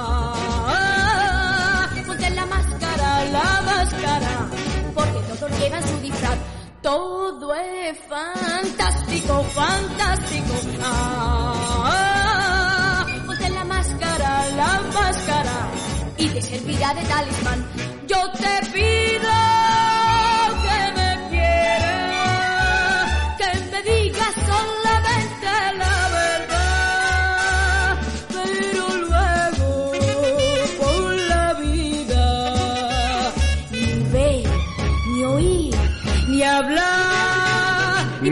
Porque todos llevan su disfraz. Todo es fantástico, fantástico. Ah, ponte la máscara, la máscara. Y te servirá de talismán. Yo te pido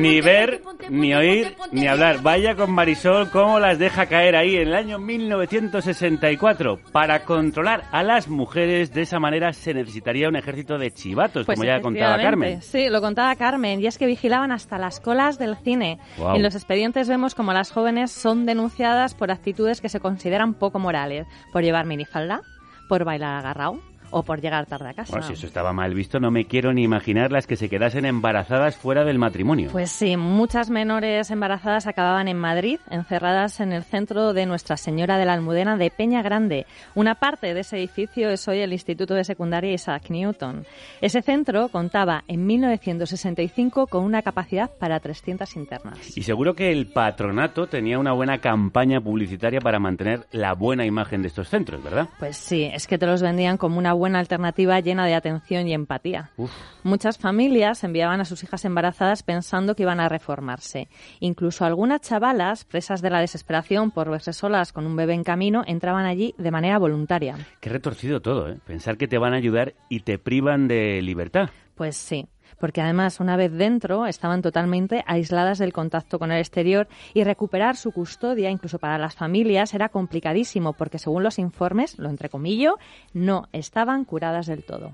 Ni ver, ni oír, ni hablar. Vaya con Marisol cómo las deja caer ahí en el año 1964. Para controlar a las mujeres de esa manera se necesitaría un ejército de chivatos, Pues como ya contaba Carmen. Sí, lo contaba Carmen, y es que vigilaban hasta las colas del cine. En los expedientes vemos como las jóvenes son denunciadas por actitudes que se consideran poco morales, por llevar minifalda, por bailar agarrado o por llegar tarde a casa. Bueno, si eso estaba mal visto, no me quiero ni imaginar las que se quedasen embarazadas fuera del matrimonio. Pues sí, muchas menores embarazadas acababan en Madrid, encerradas en el centro de Nuestra Señora de la Almudena de Peña Grande. Una parte de ese edificio es hoy el Instituto de Secundaria Isaac Newton. Ese centro contaba en 1965 con una capacidad para 300 internas. Y seguro que el patronato tenía una buena campaña publicitaria para mantener la buena imagen de estos centros, ¿verdad? Pues sí, es que te los vendían como una buena alternativa llena de atención y empatía. Uf. Muchas familias enviaban a sus hijas embarazadas pensando que iban a reformarse. Incluso algunas chavalas, presas de la desesperación por verse solas con un bebé en camino, entraban allí de manera voluntaria. Qué retorcido todo, ¿eh? Pensar que te van a ayudar y te privan de libertad. Pues sí, porque además una vez dentro estaban totalmente aisladas del contacto con el exterior y recuperar su custodia, incluso para las familias, era complicadísimo porque según los informes, lo entrecomillo, no estaban curadas del todo.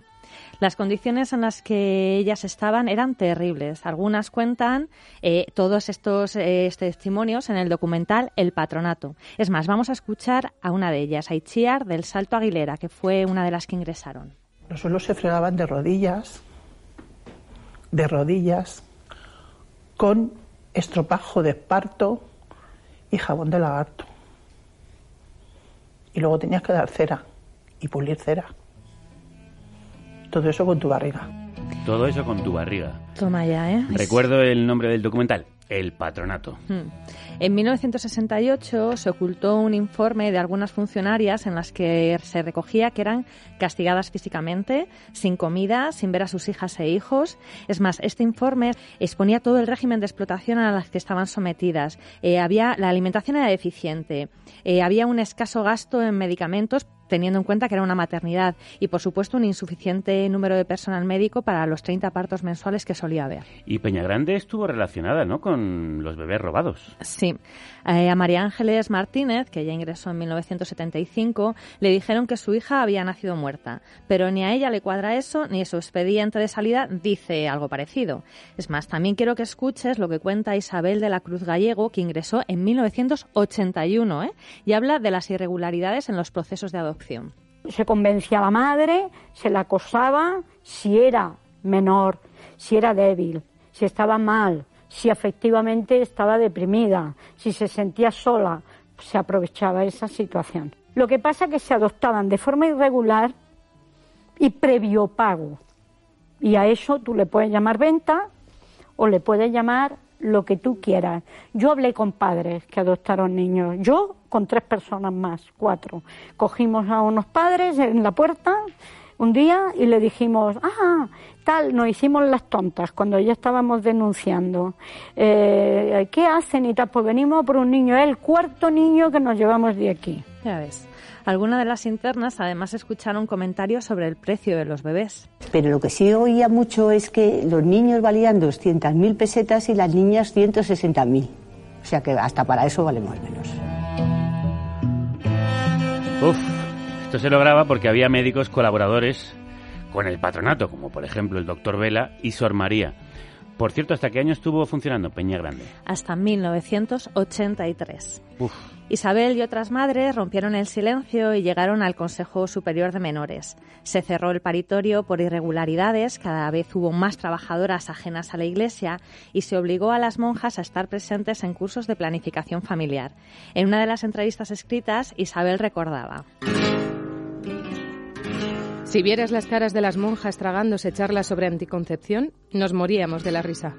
Las condiciones en las que ellas estaban eran terribles. Algunas cuentan eh, todos estos eh, testimonios en el documental El Patronato. Es más, vamos a escuchar a una de ellas, a Itziar del Salto Aguilera, que fue una de las que ingresaron. Los suelos se fregaban de rodillas, de rodillas, con estropajo de esparto y jabón de lagarto. Y luego tenías que dar cera y pulir cera. Todo eso con tu barriga. Todo eso con tu barriga. Toma ya, ¿eh? Recuerdo el nombre del documental, El Patronato. Hmm. En 1968 se ocultó un informe de algunas funcionarias en las que se recogía que eran castigadas físicamente, sin comida, sin ver a sus hijas e hijos. Es más, este informe exponía todo el régimen de explotación a las que estaban sometidas. Eh, había la alimentación era deficiente, eh, había un escaso gasto en medicamentos teniendo en cuenta que era una maternidad y, por supuesto, un insuficiente número de personal médico para los 30 partos mensuales que solía haber. Y Peñagrande estuvo relacionada, ¿no?, con los bebés robados. Sí. Eh, a María Ángeles Martínez, que ya ingresó en 1975, le dijeron que su hija había nacido muerta, pero ni a ella le cuadra eso, ni su expediente de salida dice algo parecido. Es más, también quiero que escuches lo que cuenta Isabel de la Cruz Gallego, que ingresó en 1981, ¿eh? y habla de las irregularidades en los procesos de adopción. Se convencía a la madre, se la acosaba si era menor, si era débil, si estaba mal, si efectivamente estaba deprimida, si se sentía sola, se aprovechaba esa situación. Lo que pasa es que se adoptaban de forma irregular y previo pago. Y a eso tú le puedes llamar venta o le puedes llamar lo que tú quieras. Yo hablé con padres que adoptaron niños. Yo con tres personas más, cuatro. Cogimos a unos padres en la puerta un día y le dijimos, ah, tal, nos hicimos las tontas cuando ya estábamos denunciando. Eh, ¿Qué hacen y tal? Pues venimos por un niño, el cuarto niño que nos llevamos de aquí. Ya ves. Algunas de las internas además escucharon comentarios sobre el precio de los bebés. Pero lo que sí oía mucho es que los niños valían 200.000 pesetas y las niñas 160.000. O sea que hasta para eso valemos menos. Uf, esto se lograba porque había médicos colaboradores con el patronato, como por ejemplo el doctor Vela y Sor María. Por cierto, ¿hasta qué año estuvo funcionando Peña Grande? Hasta 1983. Uf. Isabel y otras madres rompieron el silencio y llegaron al Consejo Superior de Menores. Se cerró el paritorio por irregularidades, cada vez hubo más trabajadoras ajenas a la Iglesia y se obligó a las monjas a estar presentes en cursos de planificación familiar. En una de las entrevistas escritas, Isabel recordaba. Si vieras las caras de las monjas tragándose charlas sobre anticoncepción, nos moríamos de la risa.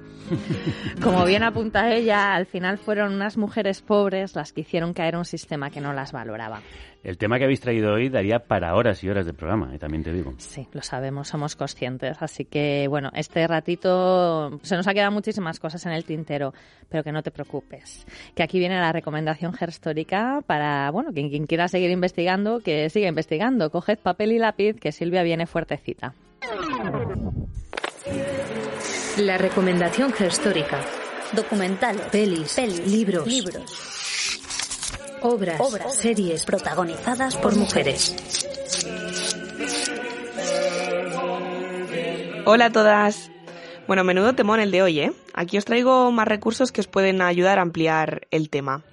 Como bien apunta ella, al final fueron unas mujeres pobres las que hicieron caer un sistema que no las valoraba. El tema que habéis traído hoy daría para horas y horas de programa, eh, también te digo. Sí, lo sabemos, somos conscientes. Así que, bueno, este ratito se nos ha quedado muchísimas cosas en el tintero, pero que no te preocupes. Que aquí viene la recomendación gerstórica para, bueno, quien, quien quiera seguir investigando, que siga investigando. Coged papel y lápiz, que Silvia viene fuertecita. La recomendación histórica. Documentales, Pelis, libros, libros, obras, obras, series protagonizadas por mujeres. Hola a todas. Bueno, menudo temón el de hoy, ¿eh? Aquí os traigo más recursos que os pueden ayudar a ampliar el tema.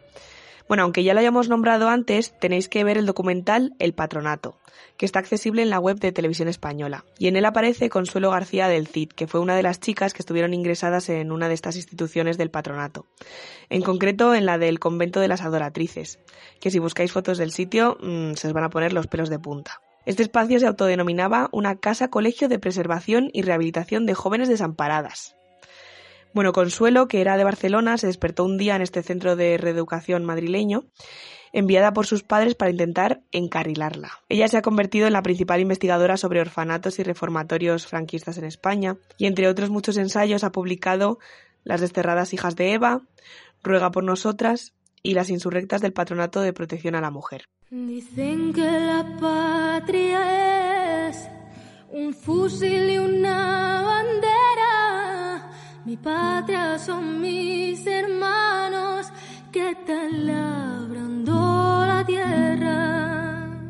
Bueno, aunque ya lo hayamos nombrado antes, tenéis que ver el documental El Patronato, que está accesible en la web de Televisión Española. Y en él aparece Consuelo García del CID, que fue una de las chicas que estuvieron ingresadas en una de estas instituciones del patronato. En concreto, en la del Convento de las Adoratrices, que si buscáis fotos del sitio mmm, se os van a poner los pelos de punta. Este espacio se autodenominaba una casa colegio de preservación y rehabilitación de jóvenes desamparadas. Bueno, Consuelo, que era de Barcelona, se despertó un día en este centro de reeducación madrileño, enviada por sus padres para intentar encarrilarla. Ella se ha convertido en la principal investigadora sobre orfanatos y reformatorios franquistas en España, y entre otros muchos ensayos ha publicado Las desterradas hijas de Eva, Ruega por nosotras y Las insurrectas del Patronato de Protección a la Mujer. Dicen que la patria es un fusil y una bandera. Mi patria son mis hermanos que talabrando la tierra.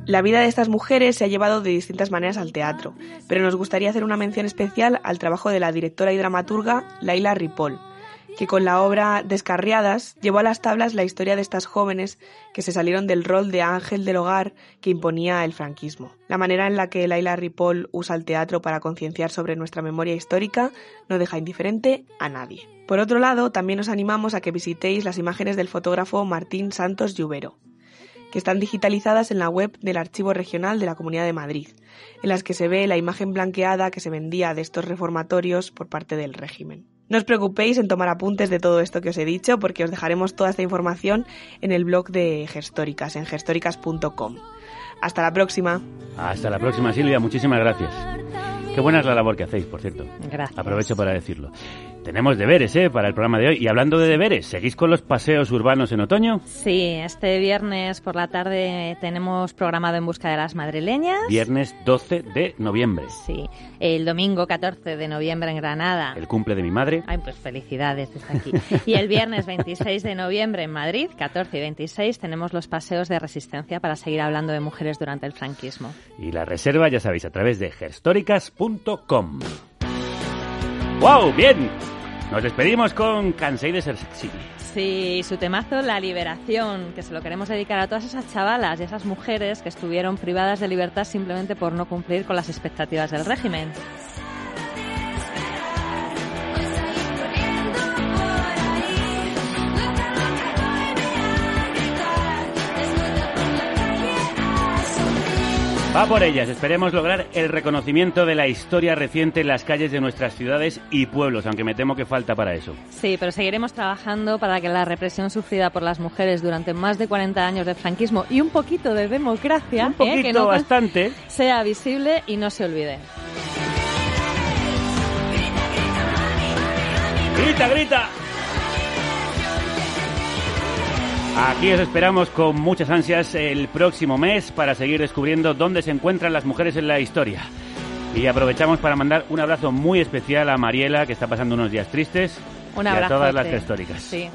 La vida de estas mujeres se ha llevado de distintas maneras al teatro, pero nos gustaría hacer una mención especial al trabajo de la directora y dramaturga Laila Ripoll, que con la obra Descarriadas llevó a las tablas la historia de estas jóvenes que se salieron del rol de ángel del hogar que imponía el franquismo. La manera en la que Laila Ripoll usa el teatro para concienciar sobre nuestra memoria histórica no deja indiferente a nadie. Por otro lado, también os animamos a que visitéis las imágenes del fotógrafo Martín Santos Lluvero, que están digitalizadas en la web del Archivo Regional de la Comunidad de Madrid, en las que se ve la imagen blanqueada que se vendía de estos reformatorios por parte del régimen. No os preocupéis en tomar apuntes de todo esto que os he dicho, porque os dejaremos toda esta información en el blog de Gestóricas, en gestóricas.com. Hasta la próxima. Hasta la próxima, Silvia. Muchísimas gracias. Qué buena es la labor que hacéis, por cierto. Gracias. Aprovecho para decirlo. Tenemos deberes, ¿eh? Para el programa de hoy. Y hablando de deberes, ¿seguís con los paseos urbanos en otoño? Sí, este viernes por la tarde tenemos programado En Busca de las Madrileñas. Viernes 12 de noviembre. Sí. El domingo 14 de noviembre en Granada. El cumple de mi madre. Ay, pues felicidades desde aquí. Y el viernes 26 de noviembre en Madrid, 14 y 26, tenemos los paseos de resistencia para seguir hablando de mujeres durante el franquismo. Y la reserva, ya sabéis, a través de gestóricas.com. ¡Wow! ¡Bien! Nos despedimos con Cansei de ser sexy. Sí, su temazo La Liberación, que se lo queremos dedicar a todas esas chavalas y esas mujeres que estuvieron privadas de libertad simplemente por no cumplir con las expectativas del régimen. Va por ellas, esperemos lograr el reconocimiento de la historia reciente en las calles de nuestras ciudades y pueblos, aunque me temo que falta para eso. Sí, pero seguiremos trabajando para que la represión sufrida por las mujeres durante más de 40 años de franquismo y un poquito de democracia, Un ¿eh? poquito, que no bastante. sea visible y no se olvide. ¡Grita, grita! Aquí os esperamos con muchas ansias el próximo mes para seguir descubriendo dónde se encuentran las mujeres en la historia. Y aprovechamos para mandar un abrazo muy especial a Mariela, que está pasando unos días tristes, Un y a abrazo. todas las históricas. Sí.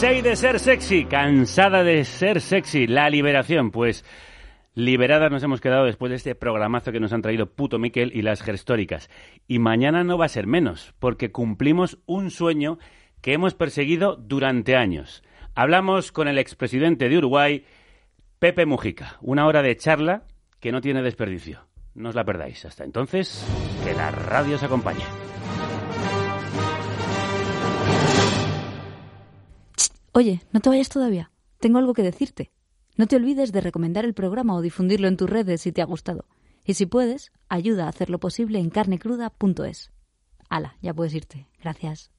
De ser sexy, cansada de ser sexy, la liberación, pues liberadas nos hemos quedado después de este programazo que nos han traído Puto Miquel y las gestóricas. Y mañana no va a ser menos, porque cumplimos un sueño que hemos perseguido durante años. Hablamos con el expresidente de Uruguay, Pepe Mujica, una hora de charla que no tiene desperdicio. No os la perdáis. Hasta entonces, que la radio os acompañe. Oye, no te vayas todavía. Tengo algo que decirte. No te olvides de recomendar el programa o difundirlo en tus redes si te ha gustado. Y si puedes, ayuda a hacerlo posible en carnecruda.es. Hala, ya puedes irte. Gracias.